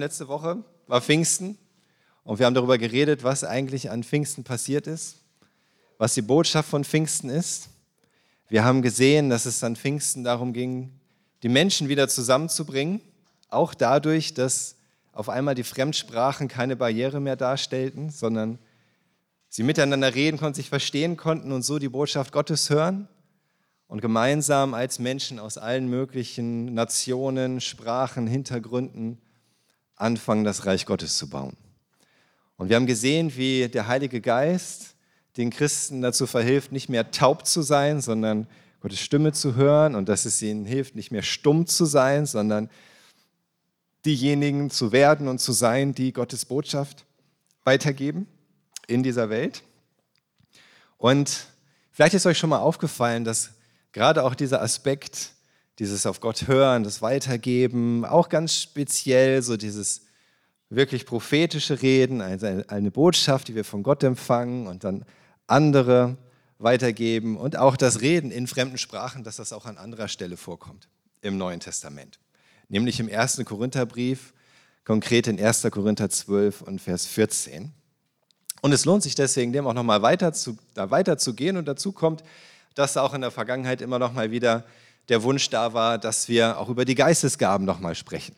Letzte Woche war Pfingsten und wir haben darüber geredet, was eigentlich an Pfingsten passiert ist, was die Botschaft von Pfingsten ist. Wir haben gesehen, dass es an Pfingsten darum ging, die Menschen wieder zusammenzubringen, auch dadurch, dass auf einmal die Fremdsprachen keine Barriere mehr darstellten, sondern sie miteinander reden konnten, sich verstehen konnten und so die Botschaft Gottes hören und gemeinsam als Menschen aus allen möglichen Nationen, Sprachen, Hintergründen anfangen, das Reich Gottes zu bauen. Und wir haben gesehen, wie der Heilige Geist den Christen dazu verhilft, nicht mehr taub zu sein, sondern Gottes Stimme zu hören und dass es ihnen hilft, nicht mehr stumm zu sein, sondern diejenigen zu werden und zu sein, die Gottes Botschaft weitergeben in dieser Welt. Und vielleicht ist euch schon mal aufgefallen, dass gerade auch dieser Aspekt dieses auf Gott hören, das Weitergeben, auch ganz speziell so dieses wirklich prophetische Reden, also eine Botschaft, die wir von Gott empfangen und dann andere weitergeben und auch das Reden in fremden Sprachen, dass das auch an anderer Stelle vorkommt im Neuen Testament. Nämlich im ersten Korintherbrief, konkret in 1. Korinther 12 und Vers 14. Und es lohnt sich deswegen, dem auch nochmal weiter zu, da weiterzugehen und dazu kommt, dass auch in der Vergangenheit immer noch mal wieder der Wunsch da war, dass wir auch über die Geistesgaben nochmal sprechen.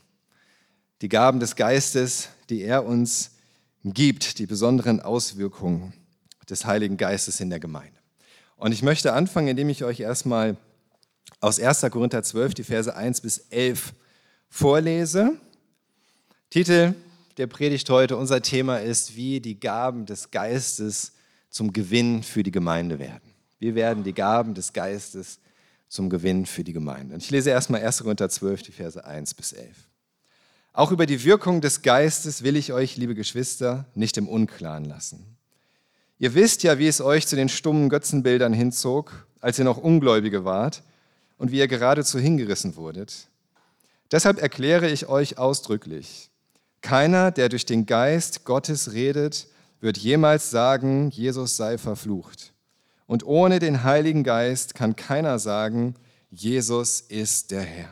Die Gaben des Geistes, die er uns gibt, die besonderen Auswirkungen des Heiligen Geistes in der Gemeinde. Und ich möchte anfangen, indem ich euch erstmal aus 1. Korinther 12 die Verse 1 bis 11 vorlese. Titel der Predigt heute, unser Thema ist, wie die Gaben des Geistes zum Gewinn für die Gemeinde werden. Wir werden die Gaben des Geistes zum Gewinn für die Gemeinde. Und ich lese erstmal 1. Korinther 12, die Verse 1 bis 11. Auch über die Wirkung des Geistes will ich euch, liebe Geschwister, nicht im Unklaren lassen. Ihr wisst ja, wie es euch zu den stummen Götzenbildern hinzog, als ihr noch Ungläubige wart und wie ihr geradezu hingerissen wurdet. Deshalb erkläre ich euch ausdrücklich, keiner, der durch den Geist Gottes redet, wird jemals sagen, Jesus sei verflucht. Und ohne den Heiligen Geist kann keiner sagen, Jesus ist der Herr.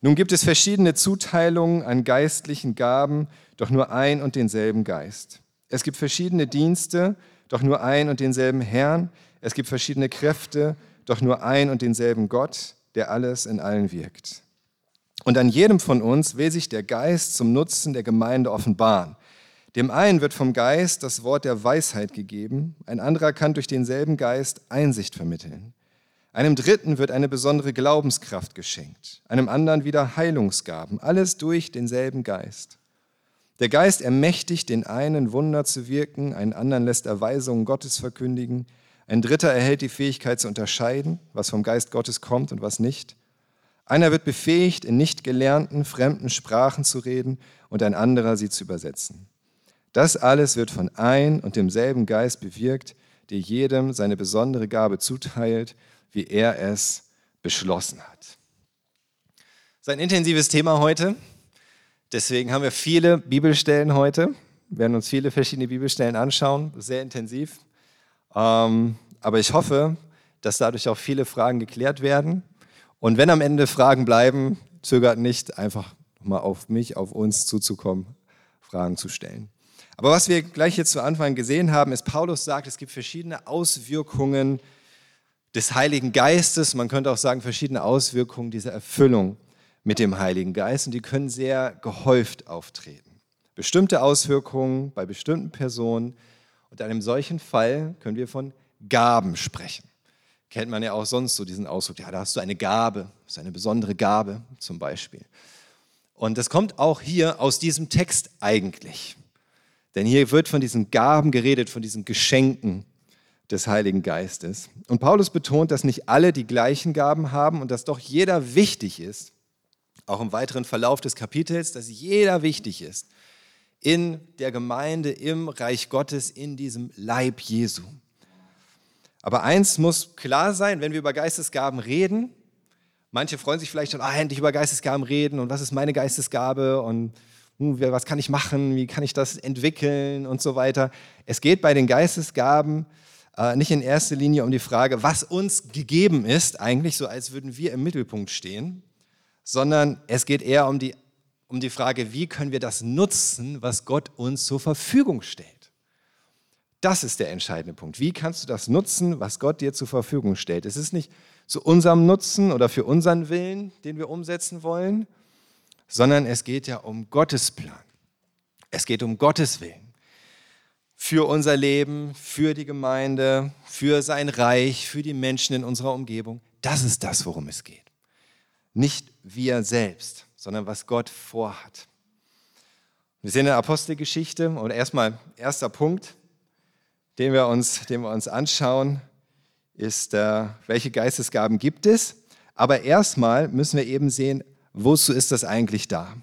Nun gibt es verschiedene Zuteilungen an geistlichen Gaben, doch nur ein und denselben Geist. Es gibt verschiedene Dienste, doch nur ein und denselben Herrn. Es gibt verschiedene Kräfte, doch nur ein und denselben Gott, der alles in allen wirkt. Und an jedem von uns will sich der Geist zum Nutzen der Gemeinde offenbaren. Dem einen wird vom Geist das Wort der Weisheit gegeben, ein anderer kann durch denselben Geist Einsicht vermitteln. Einem dritten wird eine besondere Glaubenskraft geschenkt, einem anderen wieder Heilungsgaben, alles durch denselben Geist. Der Geist ermächtigt den einen Wunder zu wirken, einen anderen lässt Erweisungen Gottes verkündigen, ein dritter erhält die Fähigkeit zu unterscheiden, was vom Geist Gottes kommt und was nicht. Einer wird befähigt, in nicht gelernten, fremden Sprachen zu reden und ein anderer sie zu übersetzen. Das alles wird von ein und demselben Geist bewirkt, der jedem seine besondere Gabe zuteilt, wie er es beschlossen hat. Das ist ein intensives Thema heute. Deswegen haben wir viele Bibelstellen heute. Wir werden uns viele verschiedene Bibelstellen anschauen, sehr intensiv. Ähm, aber ich hoffe, dass dadurch auch viele Fragen geklärt werden. Und wenn am Ende Fragen bleiben, zögert nicht, einfach mal auf mich, auf uns zuzukommen, Fragen zu stellen. Aber was wir gleich jetzt zu Anfang gesehen haben, ist, Paulus sagt, es gibt verschiedene Auswirkungen des Heiligen Geistes. Man könnte auch sagen, verschiedene Auswirkungen dieser Erfüllung mit dem Heiligen Geist. Und die können sehr gehäuft auftreten. Bestimmte Auswirkungen bei bestimmten Personen. Und in einem solchen Fall können wir von Gaben sprechen. Kennt man ja auch sonst so diesen Ausdruck, ja, da hast du eine Gabe, das ist eine besondere Gabe zum Beispiel. Und das kommt auch hier aus diesem Text eigentlich. Denn hier wird von diesen Gaben geredet, von diesen Geschenken des Heiligen Geistes. Und Paulus betont, dass nicht alle die gleichen Gaben haben und dass doch jeder wichtig ist, auch im weiteren Verlauf des Kapitels, dass jeder wichtig ist in der Gemeinde, im Reich Gottes, in diesem Leib Jesu. Aber eins muss klar sein, wenn wir über Geistesgaben reden, manche freuen sich vielleicht schon, ah, endlich über Geistesgaben reden und was ist meine Geistesgabe und was kann ich machen, wie kann ich das entwickeln und so weiter. Es geht bei den Geistesgaben äh, nicht in erster Linie um die Frage, was uns gegeben ist, eigentlich so als würden wir im Mittelpunkt stehen, sondern es geht eher um die um die Frage, wie können wir das nutzen, was Gott uns zur Verfügung stellt. Das ist der entscheidende Punkt. Wie kannst du das nutzen, was Gott dir zur Verfügung stellt? Es ist nicht zu unserem Nutzen oder für unseren Willen, den wir umsetzen wollen, sondern es geht ja um Gottes Plan. Es geht um Gottes Willen. Für unser Leben, für die Gemeinde, für sein Reich, für die Menschen in unserer Umgebung. Das ist das, worum es geht. Nicht wir selbst sondern was Gott vorhat. Wir sehen in der Apostelgeschichte und erstmal erster Punkt, den wir uns, den wir uns anschauen, ist, äh, welche Geistesgaben gibt es. Aber erstmal müssen wir eben sehen, wozu ist das eigentlich da?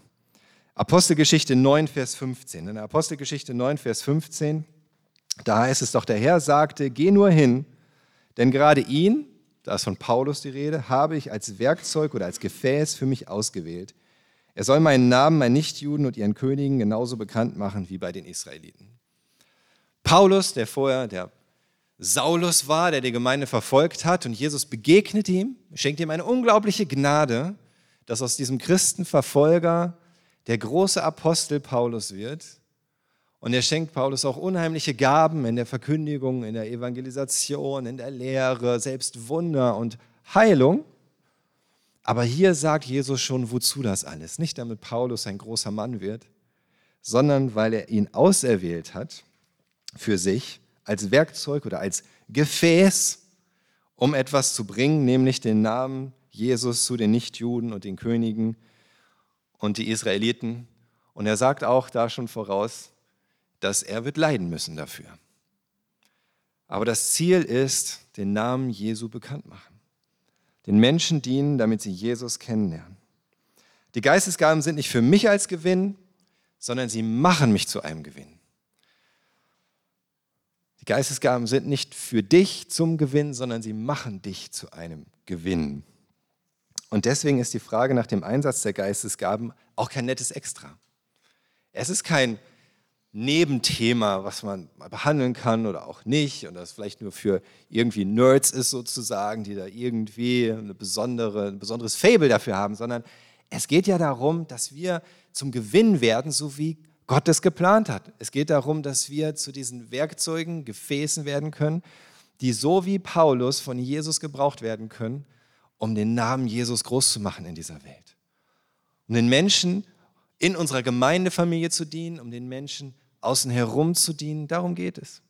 Apostelgeschichte 9, Vers 15. In der Apostelgeschichte 9, Vers 15, da heißt es doch, der Herr sagte, geh nur hin, denn gerade ihn, da ist von Paulus die Rede, habe ich als Werkzeug oder als Gefäß für mich ausgewählt, er soll meinen Namen meinen Nichtjuden und ihren Königen genauso bekannt machen wie bei den Israeliten. Paulus, der vorher der Saulus war, der die Gemeinde verfolgt hat, und Jesus begegnet ihm, schenkt ihm eine unglaubliche Gnade, dass aus diesem Christenverfolger der große Apostel Paulus wird. Und er schenkt Paulus auch unheimliche Gaben in der Verkündigung, in der Evangelisation, in der Lehre, selbst Wunder und Heilung. Aber hier sagt Jesus schon, wozu das alles. Nicht damit Paulus ein großer Mann wird, sondern weil er ihn auserwählt hat für sich als Werkzeug oder als Gefäß, um etwas zu bringen, nämlich den Namen Jesus zu den Nichtjuden und den Königen und die Israeliten. Und er sagt auch da schon voraus, dass er wird leiden müssen dafür. Aber das Ziel ist, den Namen Jesu bekannt machen den Menschen dienen, damit sie Jesus kennenlernen. Die Geistesgaben sind nicht für mich als Gewinn, sondern sie machen mich zu einem Gewinn. Die Geistesgaben sind nicht für dich zum Gewinn, sondern sie machen dich zu einem Gewinn. Und deswegen ist die Frage nach dem Einsatz der Geistesgaben auch kein nettes Extra. Es ist kein Nebenthema, was man behandeln kann oder auch nicht und das vielleicht nur für irgendwie Nerds ist sozusagen, die da irgendwie eine besondere, ein besonderes Fable dafür haben, sondern es geht ja darum, dass wir zum Gewinn werden, so wie Gott es geplant hat. Es geht darum, dass wir zu diesen Werkzeugen, Gefäßen werden können, die so wie Paulus von Jesus gebraucht werden können, um den Namen Jesus groß zu machen in dieser Welt. Um den Menschen in unserer Gemeindefamilie zu dienen, um den Menschen außen herum zu dienen. Darum geht es.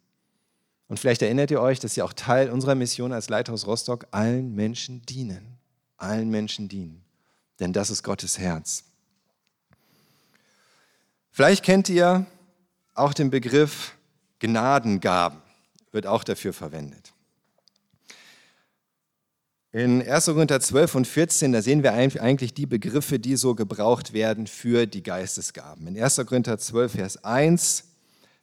Und vielleicht erinnert ihr euch, dass ja auch Teil unserer Mission als Leithaus Rostock allen Menschen dienen. Allen Menschen dienen. Denn das ist Gottes Herz. Vielleicht kennt ihr auch den Begriff Gnadengaben, wird auch dafür verwendet. In 1. Korinther 12 und 14, da sehen wir eigentlich die Begriffe, die so gebraucht werden für die Geistesgaben. In 1. Korinther 12, Vers 1,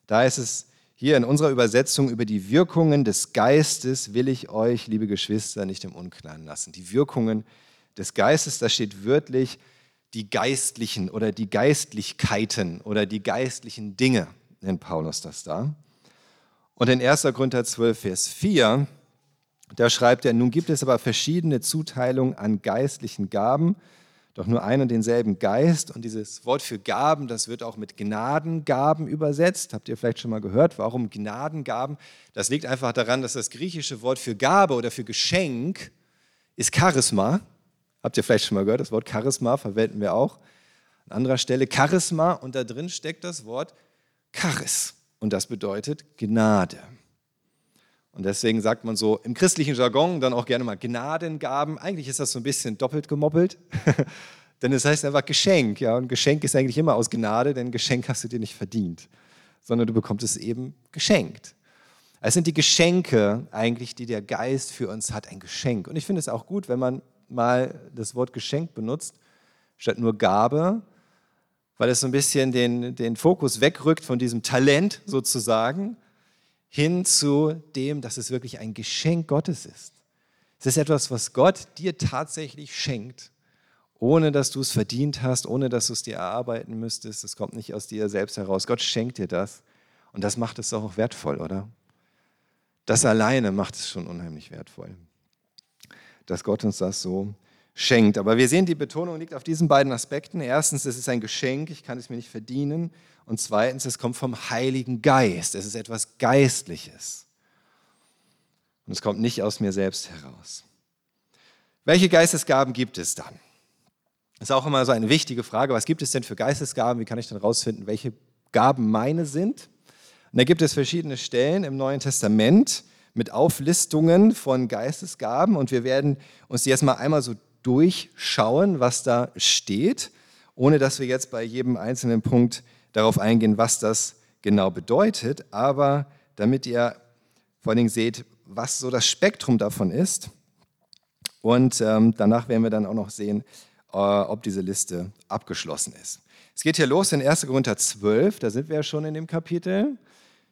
da ist es hier in unserer Übersetzung über die Wirkungen des Geistes will ich euch, liebe Geschwister, nicht im Unklaren lassen. Die Wirkungen des Geistes, da steht wörtlich die Geistlichen oder die Geistlichkeiten oder die geistlichen Dinge, nennt Paulus das da. Und in 1. Korinther 12, Vers 4, da schreibt er, nun gibt es aber verschiedene Zuteilungen an geistlichen Gaben, doch nur einen und denselben Geist. Und dieses Wort für Gaben, das wird auch mit Gnadengaben übersetzt. Habt ihr vielleicht schon mal gehört? Warum Gnadengaben? Das liegt einfach daran, dass das griechische Wort für Gabe oder für Geschenk ist Charisma. Habt ihr vielleicht schon mal gehört? Das Wort Charisma verwenden wir auch an anderer Stelle. Charisma und da drin steckt das Wort Charis. Und das bedeutet Gnade. Und deswegen sagt man so im christlichen Jargon dann auch gerne mal Gnadengaben. Eigentlich ist das so ein bisschen doppelt gemoppelt, denn es heißt einfach Geschenk. Ja? Und Geschenk ist eigentlich immer aus Gnade, denn Geschenk hast du dir nicht verdient, sondern du bekommst es eben geschenkt. Es sind die Geschenke eigentlich, die der Geist für uns hat, ein Geschenk. Und ich finde es auch gut, wenn man mal das Wort Geschenk benutzt, statt nur Gabe, weil es so ein bisschen den, den Fokus wegrückt von diesem Talent sozusagen hin zu dem, dass es wirklich ein Geschenk Gottes ist. Es ist etwas, was Gott dir tatsächlich schenkt, ohne dass du es verdient hast, ohne dass du es dir erarbeiten müsstest. Es kommt nicht aus dir selbst heraus. Gott schenkt dir das. Und das macht es auch wertvoll, oder? Das alleine macht es schon unheimlich wertvoll, dass Gott uns das so schenkt. Aber wir sehen, die Betonung liegt auf diesen beiden Aspekten. Erstens, es ist ein Geschenk, ich kann es mir nicht verdienen. Und zweitens, es kommt vom Heiligen Geist. Es ist etwas Geistliches. Und es kommt nicht aus mir selbst heraus. Welche Geistesgaben gibt es dann? Das ist auch immer so eine wichtige Frage. Was gibt es denn für Geistesgaben? Wie kann ich dann herausfinden, welche Gaben meine sind? Und da gibt es verschiedene Stellen im Neuen Testament mit Auflistungen von Geistesgaben und wir werden uns die jetzt mal einmal so durchschauen, was da steht, ohne dass wir jetzt bei jedem einzelnen Punkt darauf eingehen, was das genau bedeutet, aber damit ihr vor allen Dingen seht, was so das Spektrum davon ist. Und ähm, danach werden wir dann auch noch sehen, äh, ob diese Liste abgeschlossen ist. Es geht hier los in 1. Korinther 12, da sind wir ja schon in dem Kapitel.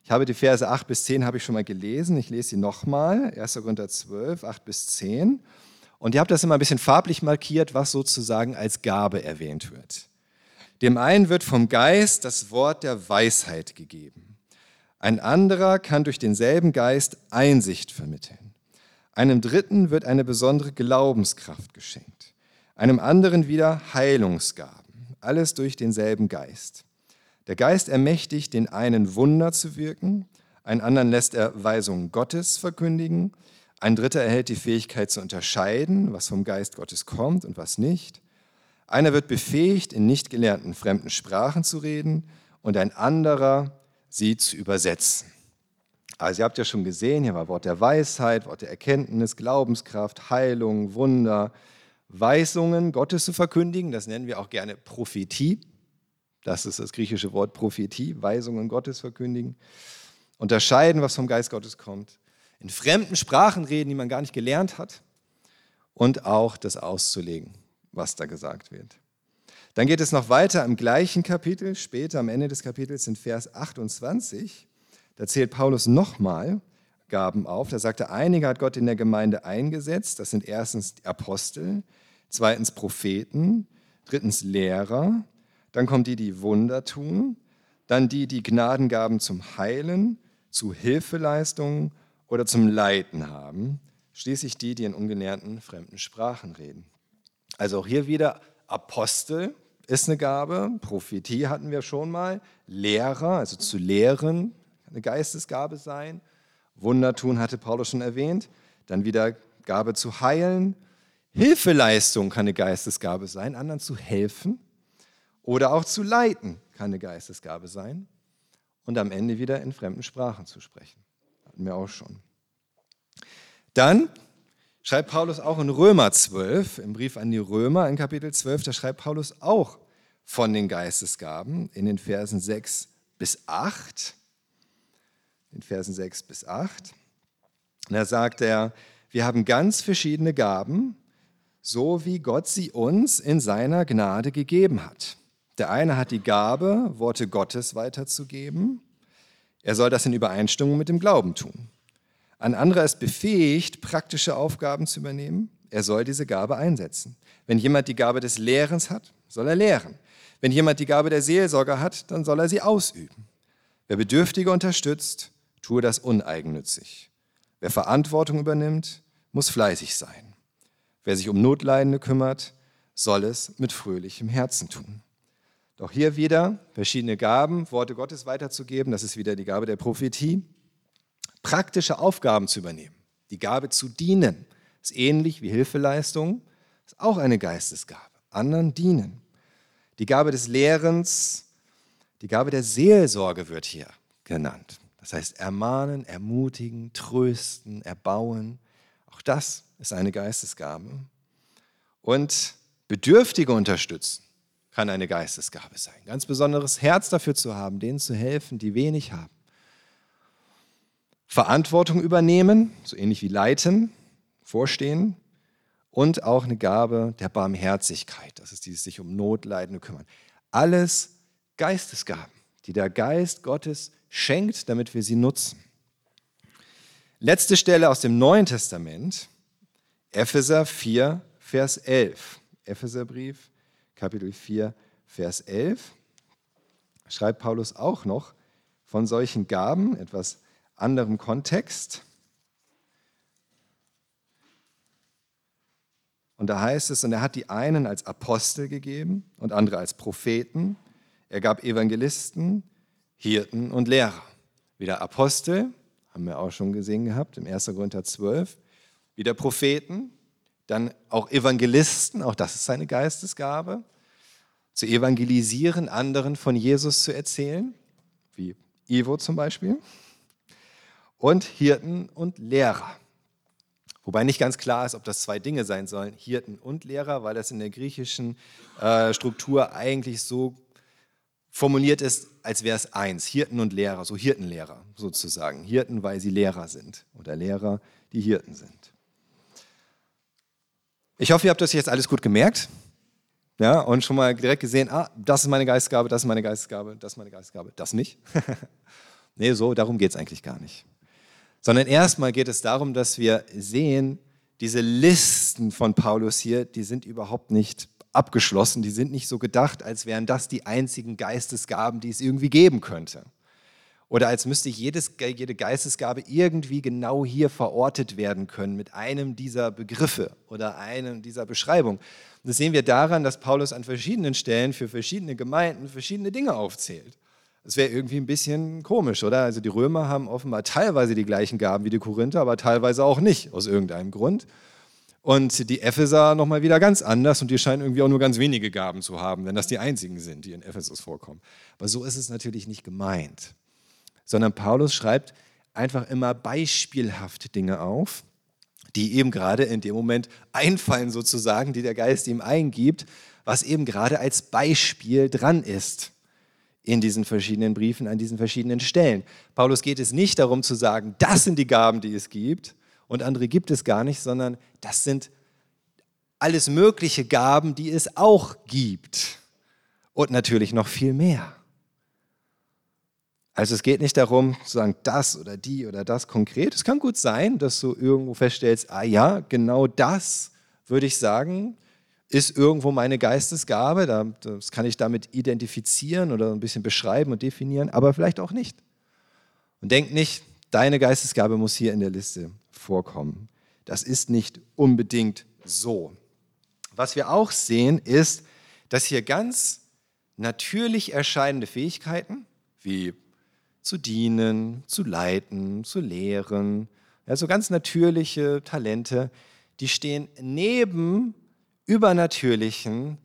Ich habe die Verse 8 bis 10 habe ich schon mal gelesen. Ich lese sie nochmal. 1. Korinther 12, 8 bis 10. Und ihr habt das immer ein bisschen farblich markiert, was sozusagen als Gabe erwähnt wird. Dem einen wird vom Geist das Wort der Weisheit gegeben. Ein anderer kann durch denselben Geist Einsicht vermitteln. Einem dritten wird eine besondere Glaubenskraft geschenkt. Einem anderen wieder Heilungsgaben. Alles durch denselben Geist. Der Geist ermächtigt den einen Wunder zu wirken, einen anderen lässt er Weisungen Gottes verkündigen, ein dritter erhält die Fähigkeit zu unterscheiden, was vom Geist Gottes kommt und was nicht. Einer wird befähigt, in nicht gelernten fremden Sprachen zu reden und ein anderer, sie zu übersetzen. Also ihr habt ja schon gesehen, hier war Wort der Weisheit, Wort der Erkenntnis, Glaubenskraft, Heilung, Wunder, Weisungen Gottes zu verkündigen. Das nennen wir auch gerne Prophetie. Das ist das griechische Wort Prophetie, Weisungen Gottes verkündigen. Unterscheiden, was vom Geist Gottes kommt. In fremden Sprachen reden, die man gar nicht gelernt hat. Und auch das auszulegen was da gesagt wird. Dann geht es noch weiter im gleichen Kapitel, später am Ende des Kapitels in Vers 28. Da zählt Paulus nochmal Gaben auf. Da sagt er, einige hat Gott in der Gemeinde eingesetzt. Das sind erstens Apostel, zweitens Propheten, drittens Lehrer. Dann kommen die, die Wunder tun. Dann die, die Gnadengaben zum Heilen, zu Hilfeleistungen oder zum Leiten haben. Schließlich die, die in ungelernten fremden Sprachen reden. Also auch hier wieder Apostel ist eine Gabe, Prophetie hatten wir schon mal, Lehrer, also zu lehren, eine Geistesgabe sein. Wunder tun hatte Paulus schon erwähnt. Dann wieder Gabe zu heilen. Hilfeleistung kann eine Geistesgabe sein, anderen zu helfen. Oder auch zu leiten kann eine Geistesgabe sein. Und am Ende wieder in fremden Sprachen zu sprechen. Hatten wir auch schon. Dann schreibt Paulus auch in Römer 12, im Brief an die Römer in Kapitel 12, da schreibt Paulus auch von den Geistesgaben in den Versen 6 bis 8. In Versen 6 bis 8. Und da sagt er, wir haben ganz verschiedene Gaben, so wie Gott sie uns in seiner Gnade gegeben hat. Der eine hat die Gabe, Worte Gottes weiterzugeben. Er soll das in Übereinstimmung mit dem Glauben tun. Ein anderer ist befähigt, praktische Aufgaben zu übernehmen. Er soll diese Gabe einsetzen. Wenn jemand die Gabe des Lehrens hat, soll er lehren. Wenn jemand die Gabe der Seelsorge hat, dann soll er sie ausüben. Wer Bedürftige unterstützt, tue das uneigennützig. Wer Verantwortung übernimmt, muss fleißig sein. Wer sich um Notleidende kümmert, soll es mit fröhlichem Herzen tun. Doch hier wieder verschiedene Gaben, Worte Gottes weiterzugeben, das ist wieder die Gabe der Prophetie praktische Aufgaben zu übernehmen. Die Gabe zu dienen ist ähnlich wie Hilfeleistung, ist auch eine Geistesgabe. Anderen dienen. Die Gabe des Lehrens, die Gabe der Seelsorge wird hier genannt. Das heißt ermahnen, ermutigen, trösten, erbauen. Auch das ist eine Geistesgabe. Und Bedürftige unterstützen kann eine Geistesgabe sein. Ganz besonderes Herz dafür zu haben, denen zu helfen, die wenig haben. Verantwortung übernehmen, so ähnlich wie leiten, vorstehen und auch eine Gabe der Barmherzigkeit, das ist dieses sich um Notleidende kümmern. Alles Geistesgaben, die der Geist Gottes schenkt, damit wir sie nutzen. Letzte Stelle aus dem Neuen Testament, Epheser 4, Vers 11. Epheserbrief, Kapitel 4, Vers 11. Schreibt Paulus auch noch von solchen Gaben, etwas anderem Kontext. Und da heißt es, und er hat die einen als Apostel gegeben und andere als Propheten. Er gab Evangelisten, Hirten und Lehrer. Wieder Apostel, haben wir auch schon gesehen gehabt im 1. Korinther 12. Wieder Propheten, dann auch Evangelisten, auch das ist seine Geistesgabe. Zu evangelisieren, anderen von Jesus zu erzählen, wie Ivo zum Beispiel. Und Hirten und Lehrer. Wobei nicht ganz klar ist, ob das zwei Dinge sein sollen, Hirten und Lehrer, weil das in der griechischen äh, Struktur eigentlich so formuliert ist, als wäre es eins, Hirten und Lehrer, so Hirtenlehrer sozusagen. Hirten, weil sie Lehrer sind oder Lehrer, die Hirten sind. Ich hoffe, ihr habt das jetzt alles gut gemerkt ja, und schon mal direkt gesehen, ah, das ist meine Geistgabe, das ist meine Geistgabe, das ist meine Geistgabe, das nicht. nee, so, darum geht es eigentlich gar nicht sondern erstmal geht es darum, dass wir sehen, diese Listen von Paulus hier, die sind überhaupt nicht abgeschlossen, die sind nicht so gedacht, als wären das die einzigen Geistesgaben, die es irgendwie geben könnte. Oder als müsste jedes, jede Geistesgabe irgendwie genau hier verortet werden können mit einem dieser Begriffe oder einem dieser Beschreibungen. Das sehen wir daran, dass Paulus an verschiedenen Stellen für verschiedene Gemeinden verschiedene Dinge aufzählt. Das wäre irgendwie ein bisschen komisch, oder? Also die Römer haben offenbar teilweise die gleichen Gaben wie die Korinther, aber teilweise auch nicht, aus irgendeinem Grund. Und die Epheser nochmal wieder ganz anders und die scheinen irgendwie auch nur ganz wenige Gaben zu haben, wenn das die einzigen sind, die in Ephesus vorkommen. Aber so ist es natürlich nicht gemeint, sondern Paulus schreibt einfach immer beispielhaft Dinge auf, die eben gerade in dem Moment einfallen sozusagen, die der Geist ihm eingibt, was eben gerade als Beispiel dran ist in diesen verschiedenen Briefen, an diesen verschiedenen Stellen. Paulus geht es nicht darum zu sagen, das sind die Gaben, die es gibt und andere gibt es gar nicht, sondern das sind alles mögliche Gaben, die es auch gibt. Und natürlich noch viel mehr. Also es geht nicht darum zu sagen, das oder die oder das konkret. Es kann gut sein, dass du irgendwo feststellst, ah ja, genau das würde ich sagen, ist irgendwo meine Geistesgabe, das kann ich damit identifizieren oder ein bisschen beschreiben und definieren, aber vielleicht auch nicht. Und denk nicht, deine Geistesgabe muss hier in der Liste vorkommen. Das ist nicht unbedingt so. Was wir auch sehen, ist, dass hier ganz natürlich erscheinende Fähigkeiten wie zu dienen, zu leiten, zu lehren, also ganz natürliche Talente, die stehen neben übernatürlichen,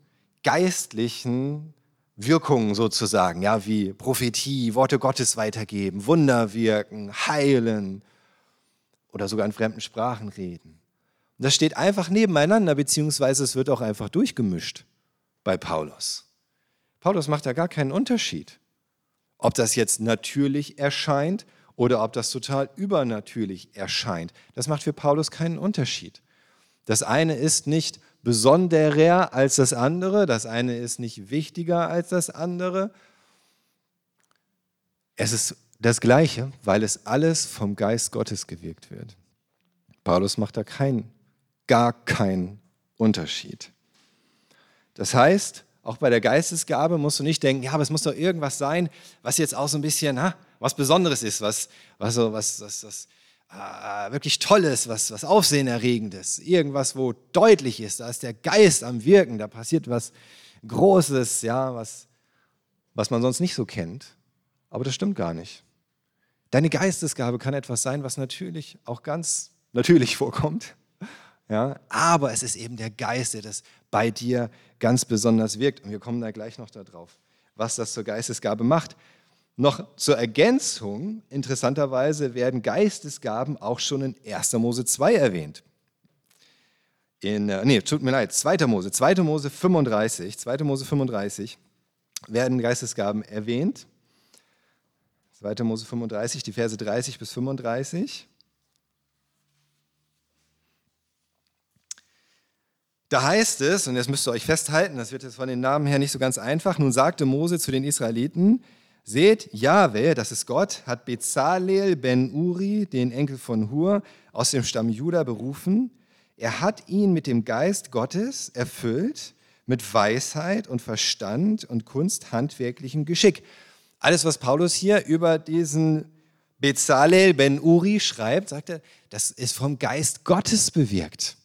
geistlichen Wirkungen sozusagen, ja, wie Prophetie, Worte Gottes weitergeben, Wunder wirken, heilen oder sogar in fremden Sprachen reden. Und das steht einfach nebeneinander, beziehungsweise es wird auch einfach durchgemischt bei Paulus. Paulus macht da gar keinen Unterschied, ob das jetzt natürlich erscheint oder ob das total übernatürlich erscheint. Das macht für Paulus keinen Unterschied. Das eine ist nicht besonderer als das andere, das eine ist nicht wichtiger als das andere. Es ist das Gleiche, weil es alles vom Geist Gottes gewirkt wird. Paulus macht da keinen, gar keinen Unterschied. Das heißt, auch bei der Geistesgabe musst du nicht denken, ja, aber es muss doch irgendwas sein, was jetzt auch so ein bisschen ha, was Besonderes ist, was, was, was, was, was äh, wirklich Tolles, was, was Aufsehenerregendes, irgendwas, wo deutlich ist, da ist der Geist am Wirken, da passiert was Großes, ja, was, was man sonst nicht so kennt. Aber das stimmt gar nicht. Deine Geistesgabe kann etwas sein, was natürlich auch ganz natürlich vorkommt. Ja, aber es ist eben der Geist, der das bei dir ganz besonders wirkt. Und wir kommen da gleich noch darauf, was das zur Geistesgabe macht. Noch zur Ergänzung, interessanterweise werden Geistesgaben auch schon in 1. Mose 2 erwähnt. In, äh, nee, tut mir leid, 2. Mose, 2. Mose 35, 2. Mose 35 werden Geistesgaben erwähnt. 2. Mose 35, die Verse 30 bis 35. Da heißt es, und das müsst ihr euch festhalten, das wird jetzt von den Namen her nicht so ganz einfach, nun sagte Mose zu den Israeliten, Seht, Jahwe, das ist Gott, hat Bezalel ben Uri, den Enkel von Hur, aus dem Stamm Juda berufen. Er hat ihn mit dem Geist Gottes erfüllt, mit Weisheit und Verstand und kunsthandwerklichem Geschick. Alles, was Paulus hier über diesen Bezalel ben Uri schreibt, sagt er, das ist vom Geist Gottes bewirkt.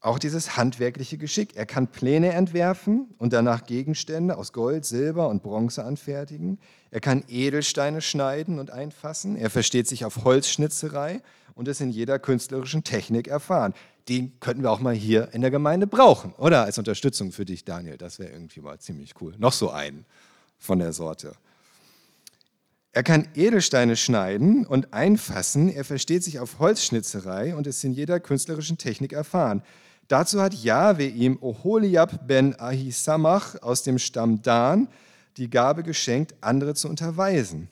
Auch dieses handwerkliche Geschick. Er kann Pläne entwerfen und danach Gegenstände aus Gold, Silber und Bronze anfertigen. Er kann Edelsteine schneiden und einfassen. Er versteht sich auf Holzschnitzerei und ist in jeder künstlerischen Technik erfahren. Den könnten wir auch mal hier in der Gemeinde brauchen, oder? Als Unterstützung für dich, Daniel. Das wäre irgendwie mal ziemlich cool. Noch so einen von der Sorte. Er kann Edelsteine schneiden und einfassen. Er versteht sich auf Holzschnitzerei und ist in jeder künstlerischen Technik erfahren. Dazu hat Jahwe ihm Oholiab ben Ahisamach aus dem Stamm Dan die Gabe geschenkt, andere zu unterweisen.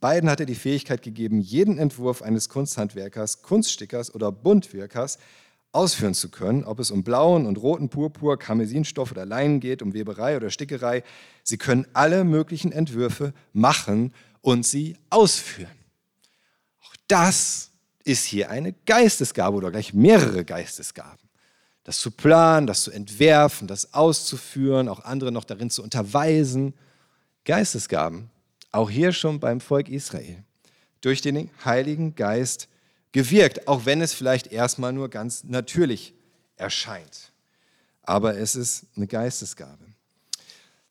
Beiden hat er die Fähigkeit gegeben, jeden Entwurf eines Kunsthandwerkers, Kunststickers oder Buntwirkers ausführen zu können, ob es um blauen und roten Purpur, Karmesinstoff oder Leinen geht, um Weberei oder Stickerei. Sie können alle möglichen Entwürfe machen und sie ausführen. Auch das ist hier eine Geistesgabe oder gleich mehrere Geistesgaben das zu planen, das zu entwerfen, das auszuführen, auch andere noch darin zu unterweisen. Geistesgaben, auch hier schon beim Volk Israel, durch den Heiligen Geist gewirkt, auch wenn es vielleicht erstmal nur ganz natürlich erscheint. Aber es ist eine Geistesgabe.